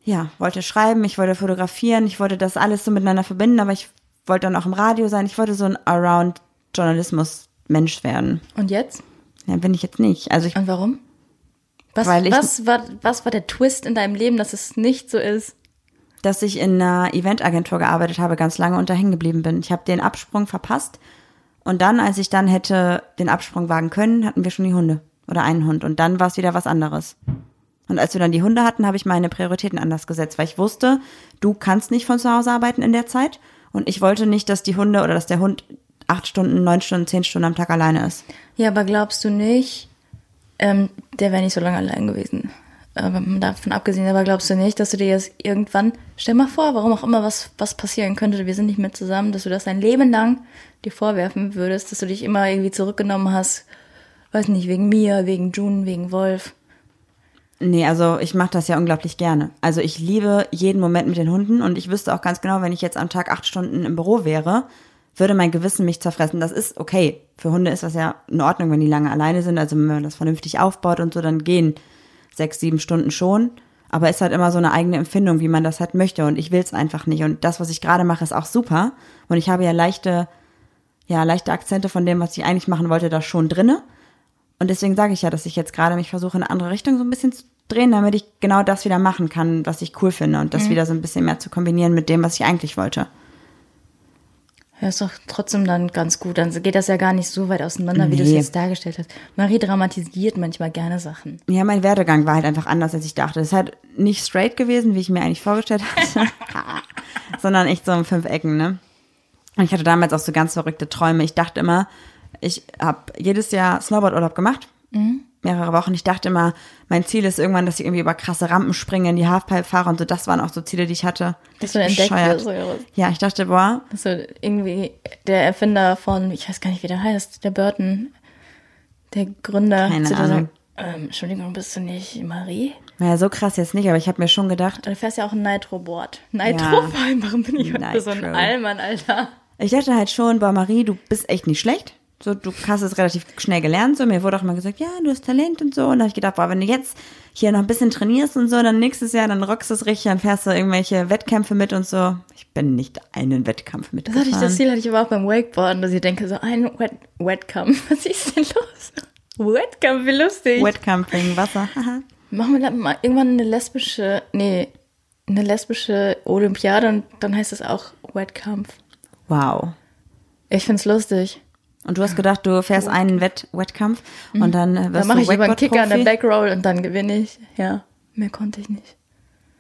Speaker 1: ja, wollte schreiben, ich wollte fotografieren, ich wollte das alles so miteinander verbinden, aber ich wollte dann auch im Radio sein, ich wollte so ein Around-Journalismus-Mensch werden.
Speaker 2: Und jetzt?
Speaker 1: Ja, bin ich jetzt nicht. Also ich,
Speaker 2: Und warum? Was,
Speaker 1: Weil ich-
Speaker 2: was, war, was war der Twist in deinem Leben, dass es nicht so ist?
Speaker 1: dass ich in einer Eventagentur gearbeitet habe, ganz lange unter hängen geblieben bin. Ich habe den Absprung verpasst und dann, als ich dann hätte den Absprung wagen können, hatten wir schon die Hunde oder einen Hund und dann war es wieder was anderes. Und als wir dann die Hunde hatten, habe ich meine Prioritäten anders gesetzt, weil ich wusste, du kannst nicht von zu Hause arbeiten in der Zeit und ich wollte nicht, dass die Hunde oder dass der Hund acht Stunden, neun Stunden, zehn Stunden am Tag alleine ist.
Speaker 2: Ja, aber glaubst du nicht, ähm, der wäre nicht so lange allein gewesen. Aber davon abgesehen, aber glaubst du nicht, dass du dir jetzt irgendwann, stell mal vor, warum auch immer was, was passieren könnte, wir sind nicht mehr zusammen, dass du das dein Leben lang dir vorwerfen würdest, dass du dich immer irgendwie zurückgenommen hast, weiß nicht, wegen mir, wegen June, wegen Wolf.
Speaker 1: Nee, also ich mache das ja unglaublich gerne. Also ich liebe jeden Moment mit den Hunden und ich wüsste auch ganz genau, wenn ich jetzt am Tag acht Stunden im Büro wäre, würde mein Gewissen mich zerfressen. Das ist okay. Für Hunde ist das ja in Ordnung, wenn die lange alleine sind. Also wenn man das vernünftig aufbaut und so, dann gehen sechs, sieben Stunden schon. Aber ist halt immer so eine eigene Empfindung, wie man das halt möchte. Und ich will es einfach nicht. Und das, was ich gerade mache, ist auch super. Und ich habe ja leichte, ja, leichte Akzente von dem, was ich eigentlich machen wollte, da schon drinne. Und deswegen sage ich ja, dass ich jetzt gerade mich versuche, in eine andere Richtung so ein bisschen zu drehen, damit ich genau das wieder machen kann, was ich cool finde. Und das wieder so ein bisschen mehr zu kombinieren mit dem, was ich eigentlich wollte.
Speaker 2: Ja, ist doch trotzdem dann ganz gut. Dann geht das ja gar nicht so weit auseinander, wie du es
Speaker 1: Nee.
Speaker 2: jetzt dargestellt hast. Marie dramatisiert manchmal gerne Sachen.
Speaker 1: Ja, mein Werdegang war halt einfach anders, als ich dachte. Es ist halt nicht straight gewesen, wie ich mir eigentlich vorgestellt hatte, *laughs* *laughs* sondern echt so in fünf Ecken, ne? Und ich hatte damals auch so ganz verrückte Träume. Ich dachte immer, ich habe jedes Jahr Snowboardurlaub gemacht, mehrere Wochen. Ich dachte immer, mein Ziel ist irgendwann, dass ich irgendwie über krasse Rampen springe, in die Halfpipe fahre und so. Das waren auch so Ziele, die ich hatte.
Speaker 2: Dass du entdeckt wirst?
Speaker 1: Ja, ich dachte, boah,
Speaker 2: Also irgendwie der Erfinder von, ich weiß gar nicht, wie der heißt, der Burton, der Gründer.
Speaker 1: Keine Ahnung.
Speaker 2: Ähm, Entschuldigung, bist du nicht Marie?
Speaker 1: naja, so krass jetzt nicht, aber ich habe mir schon gedacht,
Speaker 2: Du fährst ja auch ein Nitro-Board. Nitro,
Speaker 1: Ja.
Speaker 2: vor allem, warum bin ich heute so ein. Allmann, Alter?
Speaker 1: Ich dachte halt schon, boah, Marie, du bist echt nicht schlecht. So, du hast es relativ schnell gelernt. So, mir wurde auch mal gesagt, ja, du hast Talent und so. Und da habe ich gedacht, boah, wenn du jetzt hier noch ein bisschen trainierst und so, dann nächstes Jahr, dann rockst du es richtig, dann fährst du irgendwelche Wettkämpfe mit und so. Ich bin nicht einen Wettkampf
Speaker 2: Das,
Speaker 1: mitgefahren.
Speaker 2: hatte ich, das Ziel hatte ich aber auch beim Wakeboarden, dass ich denke, so ein Wet Wettkampf. *laughs* Was ist denn los? Wettkampf, wie lustig.
Speaker 1: Wettkampf wegen Wasser. Haha.
Speaker 2: Machen wir dann mal irgendwann eine lesbische, nee, eine lesbische Olympiade und dann heißt es auch Wettkampf.
Speaker 1: wow.
Speaker 2: Ich find's lustig.
Speaker 1: Und du hast gedacht, du fährst einen Wett Wettkampf und dann äh, wirst
Speaker 2: Dann mache
Speaker 1: du
Speaker 2: ich über einen Kicker an der
Speaker 1: Wakeboard-Profi.
Speaker 2: Backroll und dann gewinne ich. Ja, mehr konnte ich nicht.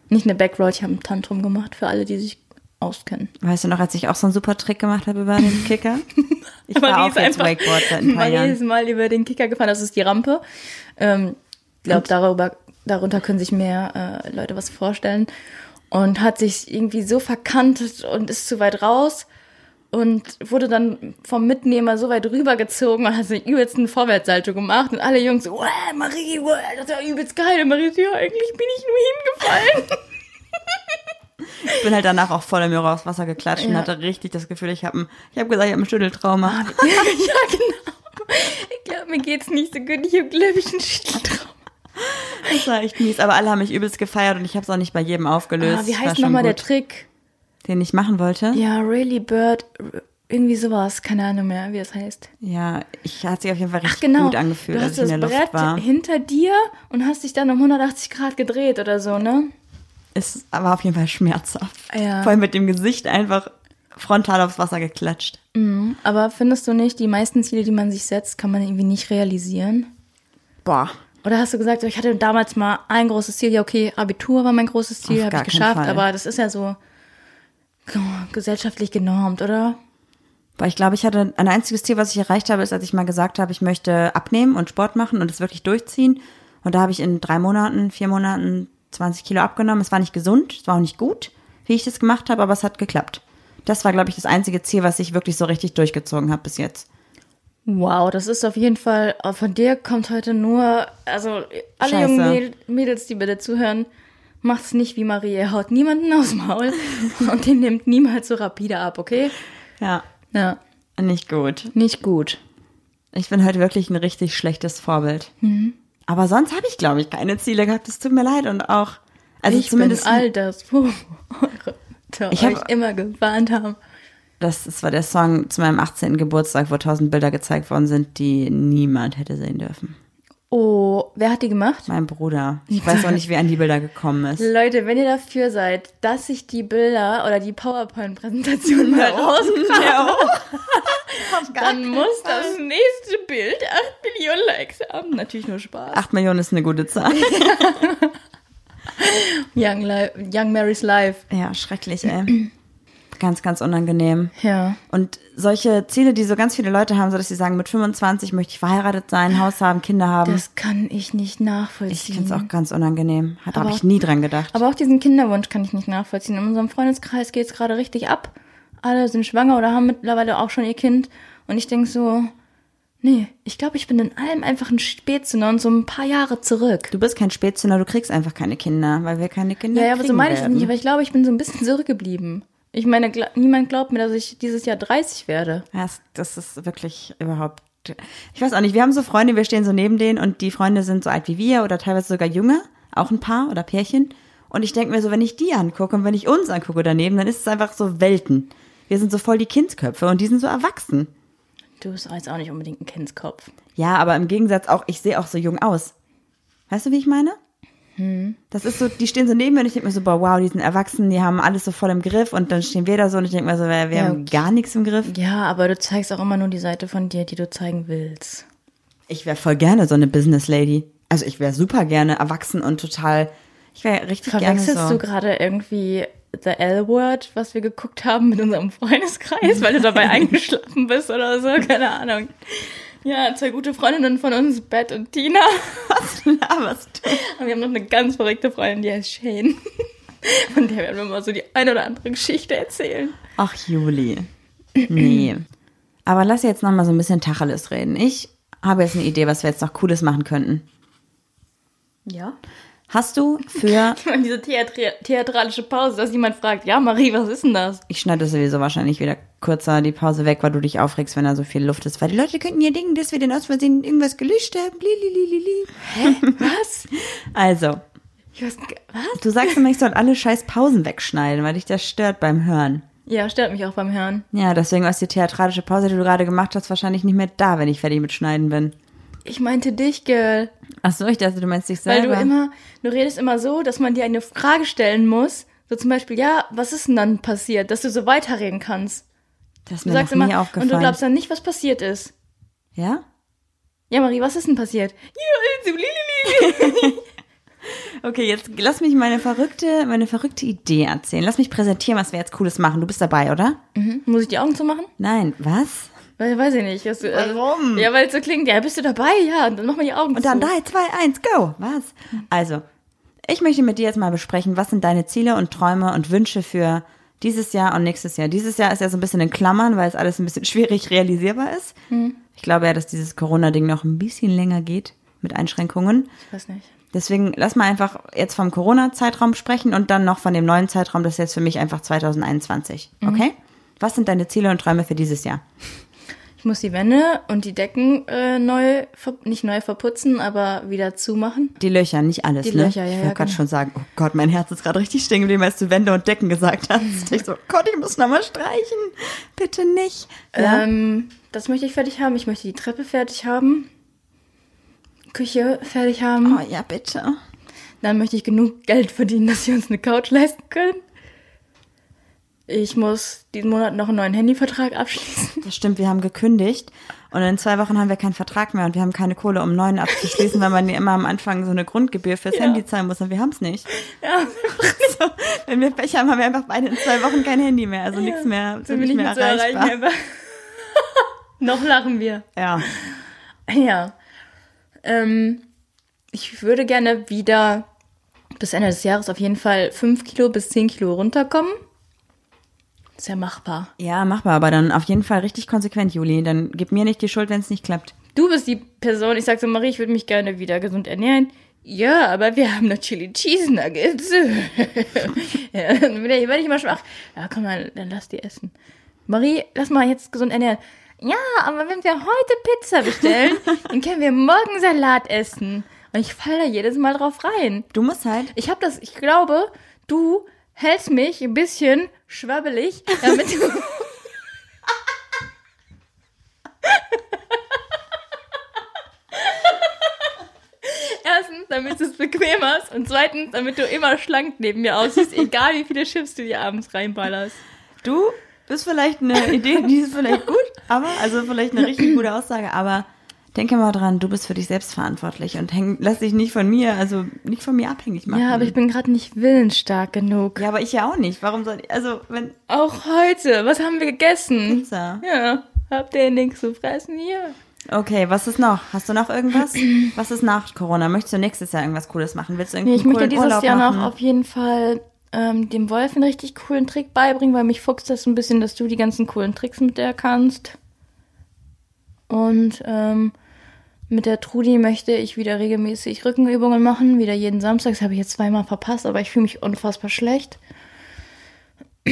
Speaker 2: Nicht eine Backroll, ich habe einen Tantrum gemacht für alle, die sich auskennen.
Speaker 1: Weißt du noch, als ich auch so einen super Trick gemacht habe über den Kicker? *laughs* Ich war auch jetzt Wakeboard seit ein paar
Speaker 2: Marie
Speaker 1: Jahren.
Speaker 2: ist mal über den Kicker gefahren, das ist die Rampe. Ähm, ich glaube, darüber, darunter können sich mehr äh, Leute was vorstellen. Und hat sich irgendwie so verkantet und ist zu weit raus und wurde dann vom Mitnehmer so weit rübergezogen und hat so einen übelsten Vorwärtssalto gemacht und alle Jungs so, wow, Marie, wow, das war übelst geil. Und Marie so, ja, eigentlich bin ich nur hingefallen. *laughs*
Speaker 1: Ich bin halt danach auch voll im aufs Wasser geklatscht und
Speaker 2: Ja.
Speaker 1: hatte richtig das Gefühl, ich habe ich hab gesagt, ich habe ein Schütteltrauma. *laughs*
Speaker 2: ja, genau. Ich glaube, mir geht's nicht so gut. Ich habe, glaube ich, einen Schütteltraum.
Speaker 1: Das war echt mies, aber alle haben mich übelst gefeiert und ich habe es auch nicht bei jedem aufgelöst.
Speaker 2: Ah, wie heißt nochmal der. Trick?
Speaker 1: Den ich machen wollte?
Speaker 2: Ja, Rayleigh Bird, irgendwie sowas, keine Ahnung mehr, wie es heißt.
Speaker 1: Ja, ich hat sich auf jeden Fall richtig
Speaker 2: Ach genau,
Speaker 1: gut angefühlt,
Speaker 2: du
Speaker 1: als
Speaker 2: hast
Speaker 1: ich in
Speaker 2: das
Speaker 1: der Luft
Speaker 2: Brett
Speaker 1: war.
Speaker 2: hinter dir und hast dich dann um 180 Grad gedreht oder so, ne?
Speaker 1: Es war auf jeden Fall schmerzhaft.
Speaker 2: Ja.
Speaker 1: Vor allem mit dem Gesicht einfach frontal aufs Wasser geklatscht.
Speaker 2: Aber findest du nicht, die meisten Ziele, die man sich setzt, kann man irgendwie nicht realisieren?
Speaker 1: Boah,
Speaker 2: Oder hast du gesagt, ich hatte damals mal ein großes Ziel, ja okay, Abitur war mein großes Ziel, habe ich geschafft,
Speaker 1: Fall.
Speaker 2: aber das ist ja so gesellschaftlich genormt, oder?
Speaker 1: Weil ich glaube, ich hatte ein einziges Ziel, was ich erreicht habe, ist, als ich mal gesagt habe, ich möchte abnehmen und Sport machen und es wirklich durchziehen. Und da habe ich in drei Monaten, vier Monaten 20 Kilo abgenommen. Es war nicht gesund, es war auch nicht gut, wie ich das gemacht habe, aber es hat geklappt. Das war, glaube ich, das einzige Ziel, was ich wirklich so richtig durchgezogen habe bis jetzt.
Speaker 2: Wow, das ist auf jeden Fall, äh, von dir kommt heute nur, also alle
Speaker 1: Scheiße.
Speaker 2: jungen Mäd- Mädels, die bitte zuhören, macht's nicht wie Marie, ihr haut niemanden aus dem Maul *laughs* und den nimmt niemals so rapide ab, okay?
Speaker 1: Ja,
Speaker 2: Ja,
Speaker 1: nicht gut.
Speaker 2: nicht gut.
Speaker 1: Ich bin halt wirklich ein richtig schlechtes Vorbild. Aber sonst habe ich, glaube ich, keine Ziele gehabt. Es tut mir leid und auch, also
Speaker 2: ich
Speaker 1: zumindest,
Speaker 2: bin all das, wo eure
Speaker 1: Ich hab-
Speaker 2: euch immer gewarnt haben.
Speaker 1: das, das war der Song zu meinem 18. Geburtstag, wo tausend Bilder gezeigt worden sind, die niemand hätte sehen dürfen.
Speaker 2: Oh, wer hat die gemacht?
Speaker 1: Mein Bruder. Ich weiß auch nicht, wie an die Bilder gekommen ist.
Speaker 2: Leute, wenn ihr dafür seid, dass ich die Bilder oder die PowerPoint-Präsentation mal rauskriege, *laughs* dann muss das nächste Bild 8 Millionen Likes haben. Natürlich nur Spaß.
Speaker 1: Acht Millionen ist eine gute Zahl. *laughs*
Speaker 2: Young, Li Young Mary's Life.
Speaker 1: Ja, schrecklich, ey. *clears throat* ganz, ganz unangenehm.
Speaker 2: Ja.
Speaker 1: Und solche Ziele, die so ganz viele Leute haben, so dass sie sagen, mit 25 möchte ich verheiratet sein, Haus haben, Kinder haben.
Speaker 2: Das kann ich nicht
Speaker 1: ich
Speaker 2: nachvollziehen.
Speaker 1: finde es auch ganz unangenehm. Hat habe ich nie dran gedacht.
Speaker 2: Aber auch diesen Kinderwunsch kann ich nicht nachvollziehen. In unserem Freundeskreis geht es gerade richtig ab. Alle sind schwanger oder haben mittlerweile auch schon ihr Kind. Und ich denke so, nee, ich glaube, ich bin in allem einfach ein Spätzünder und so ein paar Jahre zurück.
Speaker 1: Du bist kein Spätzünder, du kriegst einfach keine Kinder, weil wir keine Kinder
Speaker 2: Ja, ja, aber so meine ich nicht. Aber ich glaube, ich bin so ein bisschen zurückgeblieben. Ich meine, gla niemand glaubt mir, dass ich dieses Jahr 30 werde.
Speaker 1: Ja, das, das ist wirklich überhaupt. Ich weiß auch nicht, wir haben so Freunde, wir stehen so neben denen und die Freunde sind so alt wie wir oder teilweise sogar jünger, auch ein Paar oder Pärchen. Und ich denke mir so, wenn ich die angucke und wenn ich uns angucke daneben, dann ist es einfach so Welten. Wir sind so voll die Kindsköpfe und die sind so erwachsen.
Speaker 2: Du bist jetzt auch nicht unbedingt ein Kindskopf.
Speaker 1: Ja, aber im Gegensatz auch, ich sehe auch so jung aus. Weißt du, wie ich meine? Das ist so, die stehen so neben mir und ich denke mir so, boah, wow, die sind erwachsen, die haben alles so voll im Griff und dann stehen wir da so und ich denke mir so, wir, wir
Speaker 2: Ja,
Speaker 1: haben gar nichts im Griff.
Speaker 2: Ja, aber du zeigst auch immer nur die Seite von dir, die du zeigen willst.
Speaker 1: Ich wäre voll gerne so eine Business Lady. Also ich wäre super gerne erwachsen und total, ich wäre richtig gerne
Speaker 2: Verwechselst
Speaker 1: so.
Speaker 2: du gerade irgendwie The L-Word, was wir geguckt haben mit unserem Freundeskreis, weil du dabei *laughs* eingeschlafen bist oder so? Keine Ahnung. Ja, zwei gute Freundinnen von uns, Beth und Tina. *laughs*
Speaker 1: Was laberst du?
Speaker 2: Und wir haben noch eine ganz verrückte Freundin, die heißt Shane. Von der werden wir mal so die eine oder andere Geschichte erzählen.
Speaker 1: Ach, Juli. Nee. Aber lass jetzt noch mal so ein bisschen Tacheles reden. Ich habe jetzt eine Idee, was wir jetzt noch Cooles machen könnten.
Speaker 2: Ja.
Speaker 1: Hast du *laughs* für,
Speaker 2: diese Theatri theatralische Pause, dass jemand fragt, ja, Marie, was ist denn das?
Speaker 1: ich schneide sowieso wahrscheinlich wieder kürzer die Pause weg, weil du dich aufregst, wenn da so viel Luft ist. Weil die Leute könnten ja denken, dass wir den aus Versehen irgendwas gelöscht haben. Blilililili.
Speaker 2: Hä? Was? *laughs*
Speaker 1: Also,
Speaker 2: weiß, was?
Speaker 1: du sagst immer, ich soll alle scheiß Pausen wegschneiden, weil dich das stört beim Hören.
Speaker 2: Ja, stört mich auch beim Hören.
Speaker 1: Ja, deswegen ist die theatralische Pause, die du gerade gemacht hast, wahrscheinlich nicht mehr da, wenn ich fertig mit Schneiden bin.
Speaker 2: Ich meinte dich, Girl.
Speaker 1: Ach so, ich dachte, du meinst dich
Speaker 2: Weil
Speaker 1: selber.
Speaker 2: du immer, du redest immer so, dass man dir eine Frage stellen muss. So zum Beispiel, ja, was ist denn dann passiert? Dass du so weiterreden kannst.
Speaker 1: das ist
Speaker 2: Du
Speaker 1: mir
Speaker 2: sagst
Speaker 1: nie
Speaker 2: immer,
Speaker 1: aufgefallen.
Speaker 2: und du glaubst dann nicht, was passiert ist.
Speaker 1: ja?
Speaker 2: Ja, Marie, was ist denn passiert? Ja, so lililili. *laughs*
Speaker 1: Okay, jetzt lass mich meine verrückte, meine verrückte Idee erzählen. Lass mich präsentieren, was wir jetzt Cooles machen. Du bist dabei, oder?
Speaker 2: mhm. Muss ich die Augen zumachen?
Speaker 1: Nein, was?
Speaker 2: Weil, weiß ich nicht. Dass du, also-
Speaker 1: Warum?
Speaker 2: Ja, weil es so klingt, ja, bist du dabei? Ja, und dann mach mal die Augen
Speaker 1: Und dann
Speaker 2: zu.
Speaker 1: 3, 2, 1, go. Was? Also, ich möchte mit dir jetzt mal besprechen, was sind deine Ziele und Träume und Wünsche für dieses Jahr und nächstes Jahr. Dieses Jahr ist ja so ein bisschen in Klammern, weil es alles ein bisschen *laughs* schwierig realisierbar ist. Ich glaube ja, dass dieses Corona-Ding noch ein bisschen länger geht mit Einschränkungen.
Speaker 2: Ich weiß nicht.
Speaker 1: Deswegen lass mal einfach jetzt vom Corona-Zeitraum sprechen und dann noch von dem neuen Zeitraum, das ist jetzt für mich einfach 2021. Okay? Was sind deine Ziele und Träume für dieses Jahr?
Speaker 2: Ich muss die Wände und die Decken äh, neu, nicht neu verputzen, aber wieder zumachen.
Speaker 1: Die Löcher, nicht alles,
Speaker 2: Die
Speaker 1: ne?
Speaker 2: Löcher, ja,
Speaker 1: ich
Speaker 2: ja,
Speaker 1: wollte gerade
Speaker 2: genau.
Speaker 1: schon sagen, oh Gott, mein Herz ist gerade richtig stehen geblieben, als du Wände und Decken gesagt hast. *laughs* Ich so, Gott, ich muss nochmal streichen. Bitte nicht. Ja?
Speaker 2: Ähm, das möchte ich fertig haben. Ich möchte die Treppe fertig haben. Küche fertig haben.
Speaker 1: oh ja, bitte.
Speaker 2: Dann möchte ich genug Geld verdienen, dass wir uns eine Couch leisten können. Ich muss diesen Monat noch einen neuen Handyvertrag abschließen.
Speaker 1: Das stimmt, wir haben gekündigt und in zwei Wochen haben wir keinen Vertrag mehr und wir haben keine Kohle, um einen neuen abzuschließen, weil man ja immer am Anfang so eine Grundgebühr fürs
Speaker 2: Ja.
Speaker 1: Handy zahlen muss und wir haben es nicht.
Speaker 2: Ja,
Speaker 1: So, wenn wir Pech haben, haben wir einfach beide in zwei Wochen kein Handy mehr, also nichts mehr,
Speaker 2: sind
Speaker 1: nicht
Speaker 2: nicht
Speaker 1: mehr
Speaker 2: erreichen.
Speaker 1: erreichbar.
Speaker 2: aber- *laughs* noch lachen wir.
Speaker 1: Ja.
Speaker 2: Ja. Ähm, ich würde gerne wieder bis Ende des Jahres auf jeden Fall 5 Kilo bis 10 Kilo runterkommen. Ist ja machbar.
Speaker 1: Ja, machbar, aber dann auf jeden Fall richtig konsequent, Juli. Dann gib mir nicht die Schuld, wenn es nicht klappt.
Speaker 2: Du bist die Person, ich sag so, Marie, ich würde mich gerne wieder gesund ernähren. Ja, aber wir haben noch Chili Cheese Nuggets. *laughs* ja, dann werde ich, werd ich immer schwach. Ja, komm mal, dann lass die essen. Marie, lass mal jetzt gesund ernähren. Ja, aber wenn wir heute Pizza bestellen, *laughs* dann können wir morgen Salat essen. Und ich falle da jedes Mal drauf rein.
Speaker 1: Du musst halt,
Speaker 2: Ich habe das, ich glaube, du hältst mich ein bisschen schwabbelig, damit du. Erstens, damit du es bequem hast und zweitens, damit du immer schlank neben mir aussiehst, egal wie viele Chips du dir abends reinballerst.
Speaker 1: du bist vielleicht eine Idee, die ist vielleicht gut, aber, also vielleicht eine richtig gute Aussage, aber Denke mal dran, du bist für dich selbst verantwortlich und häng, lass dich nicht von mir, also nicht von mir abhängig machen.
Speaker 2: Ja, aber ich bin gerade nicht willensstark genug.
Speaker 1: Ja, aber ich ja auch nicht. Warum soll ich, also, wenn,
Speaker 2: Auch heute. Was haben wir gegessen?
Speaker 1: Pizza.
Speaker 2: Ja. Habt ihr nichts zu fressen hier?
Speaker 1: Okay, was ist noch? Hast du noch irgendwas? *clears throat* was ist nach Corona? Möchtest du nächstes Jahr irgendwas Cooles machen? Willst du
Speaker 2: Nee,
Speaker 1: irgendwie
Speaker 2: ich möchte dieses
Speaker 1: Urlaub
Speaker 2: Jahr
Speaker 1: machen?
Speaker 2: noch auf jeden Fall ähm, dem Wolf einen richtig coolen Trick beibringen, weil mich fuchst das ein bisschen, dass du die ganzen coolen Tricks mit der kannst. Und ähm, mit der Trudi möchte ich wieder regelmäßig Rückenübungen machen, wieder jeden Samstag. Das habe ich jetzt zweimal verpasst, aber ich fühle mich unfassbar schlecht. *clears throat*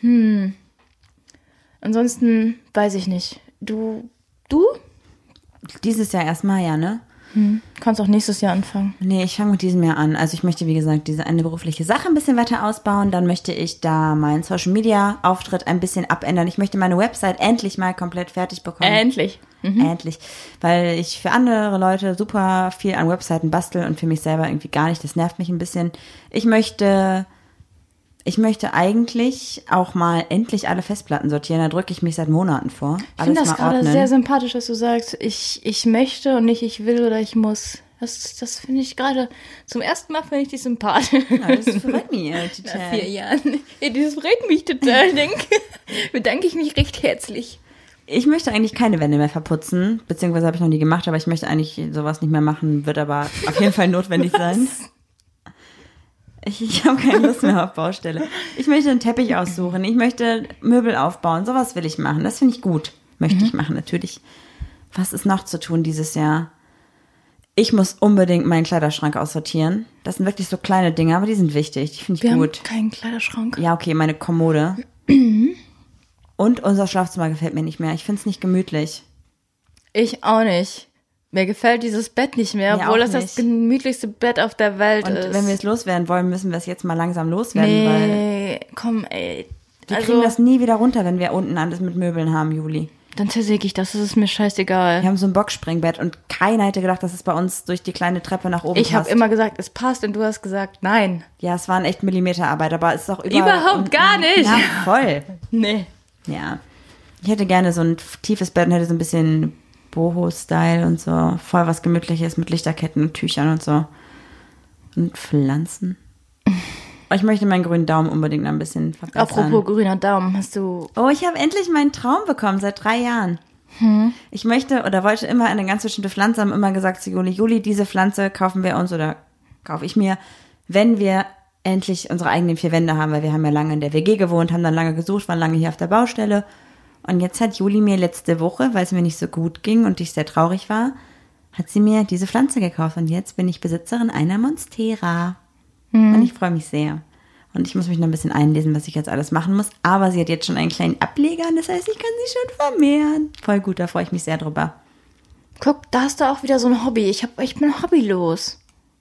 Speaker 2: hm. Ansonsten weiß ich nicht. Du, du
Speaker 1: Dieses Jahr erstmal, ja, ne?
Speaker 2: kannst auch nächstes Jahr anfangen.
Speaker 1: Nee, ich fange mit diesem Jahr an. Also ich möchte, wie gesagt, diese eine berufliche Sache ein bisschen weiter ausbauen. Dann möchte ich da meinen Social Media Auftritt ein bisschen abändern. Ich möchte meine Website endlich mal komplett fertig bekommen.
Speaker 2: Endlich.
Speaker 1: Endlich. Weil ich für andere Leute super viel an Webseiten bastel und für mich selber irgendwie gar nicht. Das nervt mich ein bisschen. Ich möchte, ich möchte eigentlich auch mal endlich alle Festplatten sortieren. Da drücke ich mich seit Monaten vor.
Speaker 2: Ich finde das gerade
Speaker 1: ordnen.
Speaker 2: sehr sympathisch, dass du sagst, ich, ich möchte und nicht ich will oder ich muss. Das, das finde ich gerade, zum ersten Mal finde ich dich sympathisch.
Speaker 1: Ja, das freut mich äh, *laughs*
Speaker 2: Nach
Speaker 1: total.
Speaker 2: vier Jahren. Ja, das freut mich total, denke. *laughs* Bedanke ich mich recht herzlich.
Speaker 1: Ich möchte eigentlich keine Wände mehr verputzen, beziehungsweise habe ich noch nie gemacht, aber ich möchte eigentlich sowas nicht mehr machen, wird aber auf jeden Fall notwendig *laughs* sein. Ich, ich habe keine Lust mehr auf Baustelle. Ich möchte einen Teppich aussuchen, ich möchte Möbel aufbauen, sowas will ich machen. Das finde ich gut. Möchte ich machen, natürlich. Was ist noch zu tun dieses Jahr? Ich muss unbedingt meinen Kleiderschrank aussortieren. Das sind wirklich so kleine Dinge, aber die sind wichtig. Die finde ich
Speaker 2: Wir
Speaker 1: gut.
Speaker 2: haben keinen Kleiderschrank.
Speaker 1: Ja, okay, meine Kommode. Und unser Schlafzimmer gefällt mir nicht mehr. Ich finde es nicht gemütlich.
Speaker 2: Ich auch nicht. Mir gefällt dieses Bett nicht mehr,
Speaker 1: Mir
Speaker 2: obwohl das das gemütlichste Bett auf der Welt
Speaker 1: Und
Speaker 2: ist.
Speaker 1: wenn wir es loswerden wollen, müssen wir es jetzt mal langsam loswerden, weil
Speaker 2: nee, komm, ey.
Speaker 1: wir
Speaker 2: also,
Speaker 1: kriegen das nie wieder runter, wenn wir unten alles mit Möbeln haben, Juli.
Speaker 2: dann zersäge ich das, das ist mir scheißegal.
Speaker 1: Wir haben so ein Boxspringbett und keiner hätte gedacht, dass es bei uns durch die kleine Treppe nach oben
Speaker 2: Ich habe
Speaker 1: passt.
Speaker 2: immer gesagt, es passt und du hast gesagt, nein.
Speaker 1: ja, es waren echt Millimeterarbeit, aber es ist auch überall
Speaker 2: Überhaupt
Speaker 1: unten-
Speaker 2: gar nicht.
Speaker 1: Ja, voll.
Speaker 2: Nee.
Speaker 1: Ja. Ich hätte gerne so ein tiefes Bett und hätte so ein bisschen Boho-Style und so. Voll was Gemütliches mit Lichterketten und Tüchern und so. Und Pflanzen. *laughs* Ich möchte meinen grünen Daumen unbedingt noch ein bisschen verbessern.
Speaker 2: Apropos grüner Daumen, hast du.
Speaker 1: Oh, ich habe endlich meinen Traum bekommen, seit drei Jahren. Ich möchte oder wollte immer eine ganz bestimmte Pflanze, haben immer gesagt zu Juli, Juli, diese Pflanze kaufen wir uns oder kaufe ich mir, wenn wir endlich unsere eigenen vier Wände haben, weil wir haben ja lange in der WG gewohnt, haben dann lange gesucht, waren lange hier auf der Baustelle. Und jetzt hat Juli mir letzte Woche, weil es mir nicht so gut ging und ich sehr traurig war, hat sie mir diese Pflanze gekauft. Und jetzt bin ich Besitzerin einer Monstera. Und ich freue mich sehr. Und ich muss mich noch ein bisschen einlesen, was ich jetzt alles machen muss. Aber sie hat jetzt schon einen kleinen Ableger, das heißt, ich kann sie schon vermehren. Voll gut, da freue ich mich sehr drüber.
Speaker 2: Guck, da hast du auch wieder so ein Hobby. Ich, hab, ich bin hobbylos.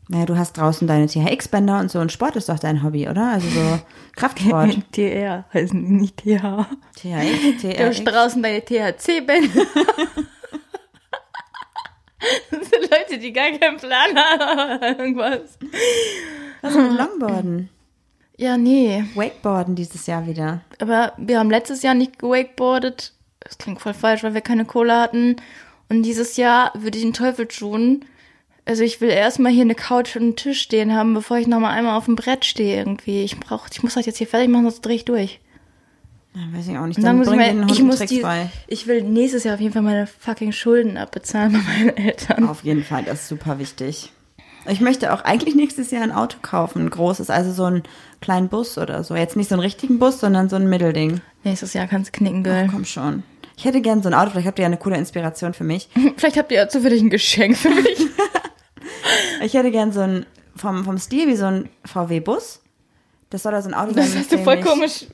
Speaker 1: Naja, du hast draußen deine THX-Bänder und so und Sport ist doch dein Hobby, oder? Also so *laughs* Kraftsport. *laughs*
Speaker 2: TR heißen die nicht TH.
Speaker 1: THX, *laughs*
Speaker 2: Du hast draußen deine THC-Bänder. das sind Leute, die gar keinen Plan haben. Irgendwas.
Speaker 1: Was mit Longboarden?
Speaker 2: Ja, nee.
Speaker 1: Wakeboarden dieses Jahr wieder.
Speaker 2: Aber wir haben letztes Jahr nicht gewakeboardet. Das klingt voll falsch, weil wir keine Kohle hatten. Und dieses Jahr würde ich den Teufel tun. Also ich will erstmal hier eine Couch und einen Tisch stehen haben, bevor ich nochmal einmal auf dem Brett stehe irgendwie. Ich brauch, ich muss das jetzt hier fertig machen, sonst drehe ich durch.
Speaker 1: Ja, weiß ich auch nicht.
Speaker 2: Und
Speaker 1: Dann,
Speaker 2: dann muss ich mal, ich muss die,
Speaker 1: bei.
Speaker 2: ich will nächstes Jahr auf jeden Fall meine fucking Schulden abbezahlen bei meinen Eltern.
Speaker 1: Auf jeden Fall, das ist super wichtig. Ich möchte auch eigentlich nächstes Jahr ein Auto kaufen, ein großes, also so einen kleinen Bus oder so. Jetzt nicht so einen richtigen Bus, sondern so ein Mittelding.
Speaker 2: Nächstes Jahr kannst du knicken, Girl.
Speaker 1: Komm schon. Ich hätte gern so ein Auto, vielleicht habt ihr ja eine coole Inspiration für mich. *laughs*
Speaker 2: Vielleicht habt ihr ja zufällig ein Geschenk für mich. *laughs*
Speaker 1: Ich hätte gern so ein, vom, vom Stil wie so ein VW-Bus. Das soll da so ein Auto sein.
Speaker 2: Das hast du voll komisch.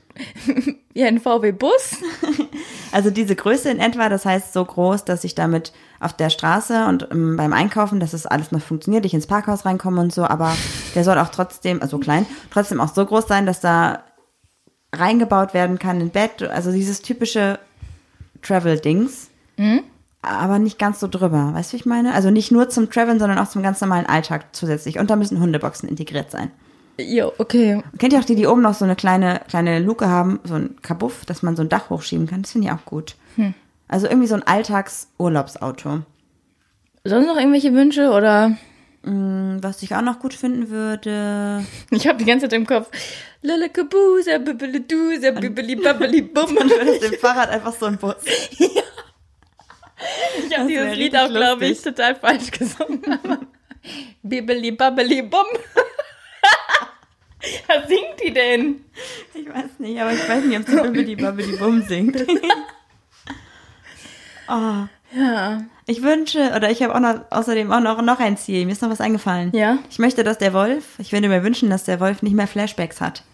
Speaker 2: *laughs* Wie ein VW-Bus. *laughs*
Speaker 1: Also diese Größe in etwa, das heißt so groß, dass ich damit auf der Straße und ähm, beim Einkaufen, dass es alles noch funktioniert, ich ins Parkhaus reinkomme und so, aber der soll auch trotzdem, also klein, trotzdem auch so groß sein, dass da reingebaut werden kann in Bett, also dieses typische Travel-Dings. Aber nicht ganz so drüber, weißt du, wie ich meine? Also nicht nur zum Traveln, sondern auch zum ganz normalen Alltag zusätzlich. Und da müssen Hundeboxen integriert sein.
Speaker 2: Jo, okay.
Speaker 1: Kennt ihr auch die, die oben noch so eine kleine, kleine Luke haben, so ein Kabuff, dass man so ein Dach hochschieben kann? Das finde ich auch gut. Also irgendwie so ein Alltagsurlaubsauto.
Speaker 2: Sonst noch irgendwelche Wünsche oder?
Speaker 1: Mm, Was ich auch noch gut finden würde.
Speaker 2: Ich habe die ganze Zeit im Kopf. Lalakabusa, bibelidusa, bibeli babbeli bum. *laughs*
Speaker 1: Man würde auf dem Fahrrad einfach so ein Bus.
Speaker 2: Ich habe dieses Lied auch, glaube ich, total falsch gesungen. Bibeli babbeli bum. *laughs* Was singt die denn?
Speaker 1: Ich weiß nicht, aber ich weiß nicht, ob sie Bibbidi Babbidi Bum singt. *laughs* *laughs* oh.
Speaker 2: Ja.
Speaker 1: Ich wünsche, oder ich habe auch noch, außerdem auch noch, noch ein Ziel. Mir ist noch was eingefallen.
Speaker 2: Ja?
Speaker 1: Ich möchte, dass der Wolf, ich würde mir wünschen, dass der Wolf nicht mehr Flashbacks hat.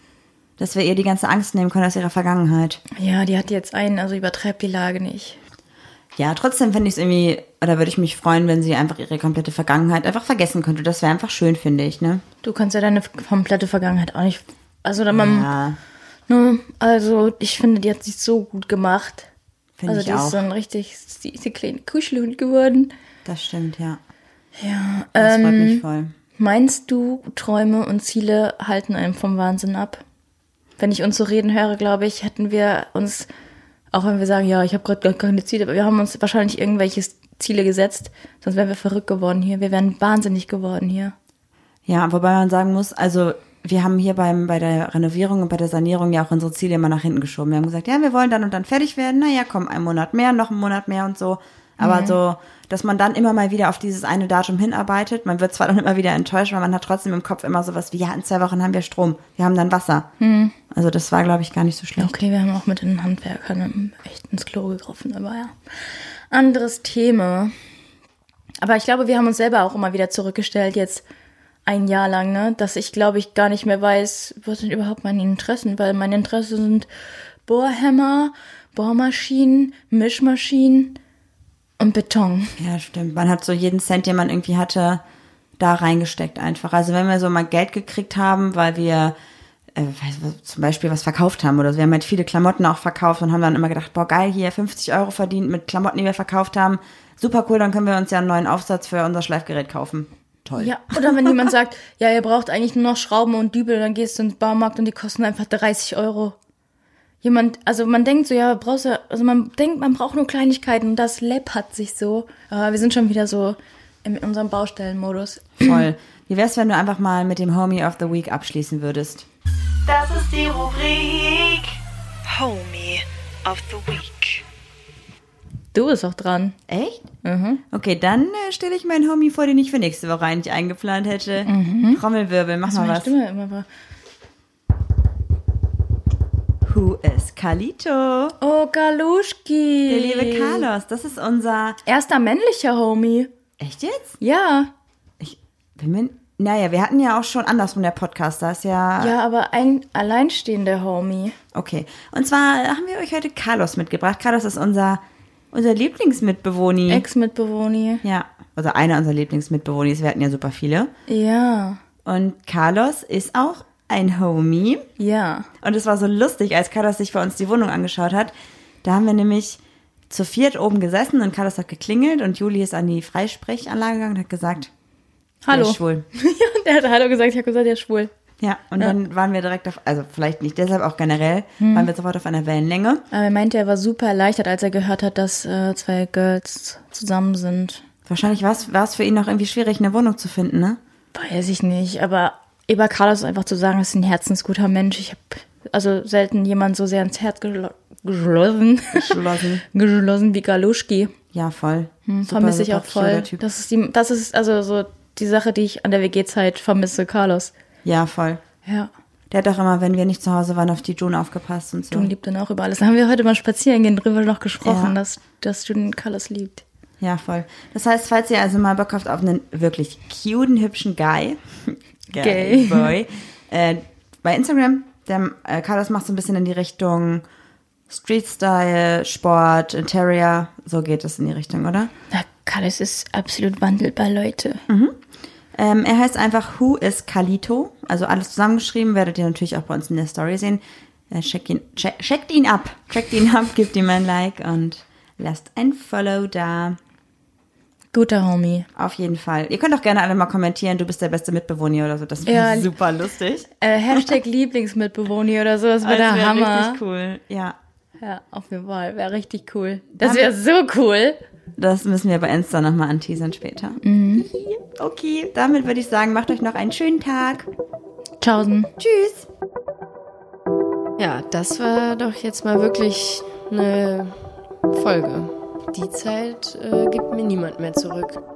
Speaker 1: Dass wir ihr die ganze Angst nehmen können aus ihrer Vergangenheit.
Speaker 2: Ja, die hat jetzt einen, also übertreibt die Lage nicht.
Speaker 1: Ja, trotzdem fände ich es irgendwie, oder würde ich mich freuen, wenn sie einfach ihre komplette Vergangenheit einfach vergessen könnte. Das wäre einfach schön, finde ich, ne?
Speaker 2: Du kannst ja deine komplette Vergangenheit auch nicht. Also, da man,
Speaker 1: Ja,
Speaker 2: ne, also ich finde, die hat sich so gut gemacht.
Speaker 1: finde
Speaker 2: Also die
Speaker 1: auch.
Speaker 2: ist so ein richtig, die ist die kleine Kuschelhund geworden.
Speaker 1: das stimmt, ja.
Speaker 2: Ja.
Speaker 1: Das freut
Speaker 2: Ähm,
Speaker 1: mich voll.
Speaker 2: meinst du, Träume und Ziele halten einem vom Wahnsinn ab? Wenn ich uns so reden höre, glaube ich, hätten wir uns, auch wenn wir sagen, ja, ich habe gerade gar keine Ziele, aber wir haben uns wahrscheinlich irgendwelche Ziele gesetzt, sonst wären wir verrückt geworden hier. Wir wären wahnsinnig geworden hier.
Speaker 1: Ja, wobei man sagen muss, also wir haben hier beim, bei der Renovierung und bei der Sanierung ja auch unsere Ziele immer nach hinten geschoben. Wir haben gesagt, ja, wir wollen dann und dann fertig werden. Naja, komm, ein Monat mehr, noch einen Monat mehr und so. Aber so, dass man dann immer mal wieder auf dieses eine Datum hinarbeitet. Man wird zwar dann immer wieder enttäuscht, aber man hat trotzdem im Kopf immer sowas wie, ja, in zwei Wochen haben wir Strom. Wir haben dann Wasser. Also das war, glaube ich, gar nicht so schlecht.
Speaker 2: Okay, wir haben auch mit den Handwerkern echt ins Klo gegriffen, aber ja. Anderes Thema. Aber ich glaube, wir haben uns selber auch immer wieder zurückgestellt, jetzt ein Jahr lang, ne? Dass ich, glaube ich, gar nicht mehr weiß, was sind überhaupt meine Interessen, weil meine Interessen sind Bohrhämmer, Bohrmaschinen, Mischmaschinen und Beton.
Speaker 1: Ja, stimmt. Man hat so jeden Cent, den man irgendwie hatte, da reingesteckt einfach. Also wenn wir so mal Geld gekriegt haben, weil wir äh, zum Beispiel was verkauft haben oder so. Wir haben halt viele Klamotten auch verkauft und haben dann immer gedacht, boah geil, hier 50 Euro verdient mit Klamotten, die wir verkauft haben. Super cool, dann können wir uns ja einen neuen Aufsatz für unser Schleifgerät kaufen. Toll.
Speaker 2: Ja, oder wenn jemand sagt, ja, ihr braucht eigentlich nur noch Schrauben und Dübel, dann gehst du ins Baumarkt und die kosten einfach 30 Euro. Jemand, also man denkt so, ja, brauchst du, also man denkt, man braucht nur Kleinigkeiten und das läppert sich so. Aber wir sind schon wieder so in unserem Baustellenmodus.
Speaker 1: Voll. Wie wär's, wenn du einfach mal mit dem Homie of the Week abschließen würdest?
Speaker 3: Das ist die Rubrik Homie of the Week.
Speaker 2: Du bist auch dran.
Speaker 1: Echt? Okay, dann äh, stelle ich meinen Homie vor, den ich für nächste Woche eigentlich eingeplant hätte. Trommelwirbel, mach mal
Speaker 2: Meine
Speaker 1: was.
Speaker 2: Stimme immer war.
Speaker 1: Who is Kalito?
Speaker 2: Oh, Galuschki.
Speaker 1: Der liebe Carlos, das ist unser.
Speaker 2: Erster männlicher Homie.
Speaker 1: Echt jetzt?
Speaker 2: Ja.
Speaker 1: Ich bin mir. Naja, wir hatten ja auch schon andersrum der Podcast, da ist ja.
Speaker 2: Ja, aber ein alleinstehender Homie.
Speaker 1: Okay. Und zwar haben wir euch heute Carlos mitgebracht. Carlos ist unser, unser Lieblingsmitbewohner.
Speaker 2: Ex-Mitbewohner.
Speaker 1: ja, also einer unserer Lieblingsmitbewohner. Wir hatten ja super viele.
Speaker 2: Ja.
Speaker 1: Und Carlos ist auch ein Homie.
Speaker 2: Ja.
Speaker 1: Und es war so lustig, als Carlos sich bei uns die Wohnung angeschaut hat. Da haben wir nämlich zu viert oben gesessen und Carlos hat geklingelt und Juli ist an die Freisprechanlage gegangen und hat gesagt,
Speaker 2: Hallo.
Speaker 1: der ist schwul. *laughs*
Speaker 2: Ja, der hat Hallo gesagt, ich habe gesagt, der ist schwul.
Speaker 1: Ja, und dann waren wir direkt auf, also vielleicht nicht deshalb, auch generell, waren wir sofort auf einer Wellenlänge.
Speaker 2: Aber er meinte, er war super erleichtert, als er gehört hat, dass äh, zwei Girls zusammen sind.
Speaker 1: Wahrscheinlich war es war es für ihn auch irgendwie schwierig, eine Wohnung zu finden, ne?
Speaker 2: Weiß ich nicht, aber über Carlos einfach zu sagen, ist ein herzensguter Mensch. Ich habe also selten jemand so sehr ins Herz gelo- geschlossen,
Speaker 1: Geschlossen. *laughs*
Speaker 2: geschlossen wie Galuschki.
Speaker 1: Ja, voll.
Speaker 2: Hm,
Speaker 1: Super,
Speaker 2: vermisse ich auch voll. Das ist die, das ist also so die Sache, die ich an der WG-Zeit vermisse, Carlos.
Speaker 1: Ja, voll.
Speaker 2: Ja.
Speaker 1: Der hat auch immer, wenn wir nicht zu Hause waren, auf die June aufgepasst und so.
Speaker 2: Du liebt ihn auch über alles. Da haben wir heute mal spazieren gehen drüber noch gesprochen,
Speaker 1: Ja.
Speaker 2: dass, dass du den Carlos liebt.
Speaker 1: Ja, voll. Das heißt, falls ihr also mal Bock habt auf einen wirklich cuten, hübschen *laughs* Guy,
Speaker 2: Gay.
Speaker 1: Boy, äh, bei Instagram, der äh, Carlos macht so ein bisschen in die Richtung Street-Style, Sport, Interior, so geht es in die Richtung, oder?
Speaker 2: Na, Carlos ist absolut wandelbar, Leute.
Speaker 1: Ähm, er heißt einfach Who is Kalito, also alles zusammengeschrieben, werdet ihr natürlich auch bei uns in der Story sehen. Äh, check ihn, check, checkt ihn ab, checkt ihn ab, *laughs* gebt ihm ein Like und lasst ein Follow da.
Speaker 2: Guter Homie.
Speaker 1: Auf jeden Fall. Ihr könnt auch gerne alle mal kommentieren, du bist der beste Mitbewohner oder so. Das wäre
Speaker 2: ja,
Speaker 1: super lustig.
Speaker 2: Äh, Hashtag *laughs* Lieblingsmitbewohner oder so, das wäre der
Speaker 1: wär
Speaker 2: Hammer.
Speaker 1: Richtig cool, ja.
Speaker 2: Ja, auf jeden Fall. Wäre richtig cool. Das wäre so cool.
Speaker 1: Das müssen wir bei Insta nochmal anteasern später. Mhm. *laughs* Okay, damit würde ich sagen, macht euch noch einen schönen Tag.
Speaker 2: Tschaußen.
Speaker 1: Tschüss.
Speaker 4: Ja, das war doch jetzt mal wirklich eine Folge. Die Zeit äh, gibt mir niemand mehr zurück.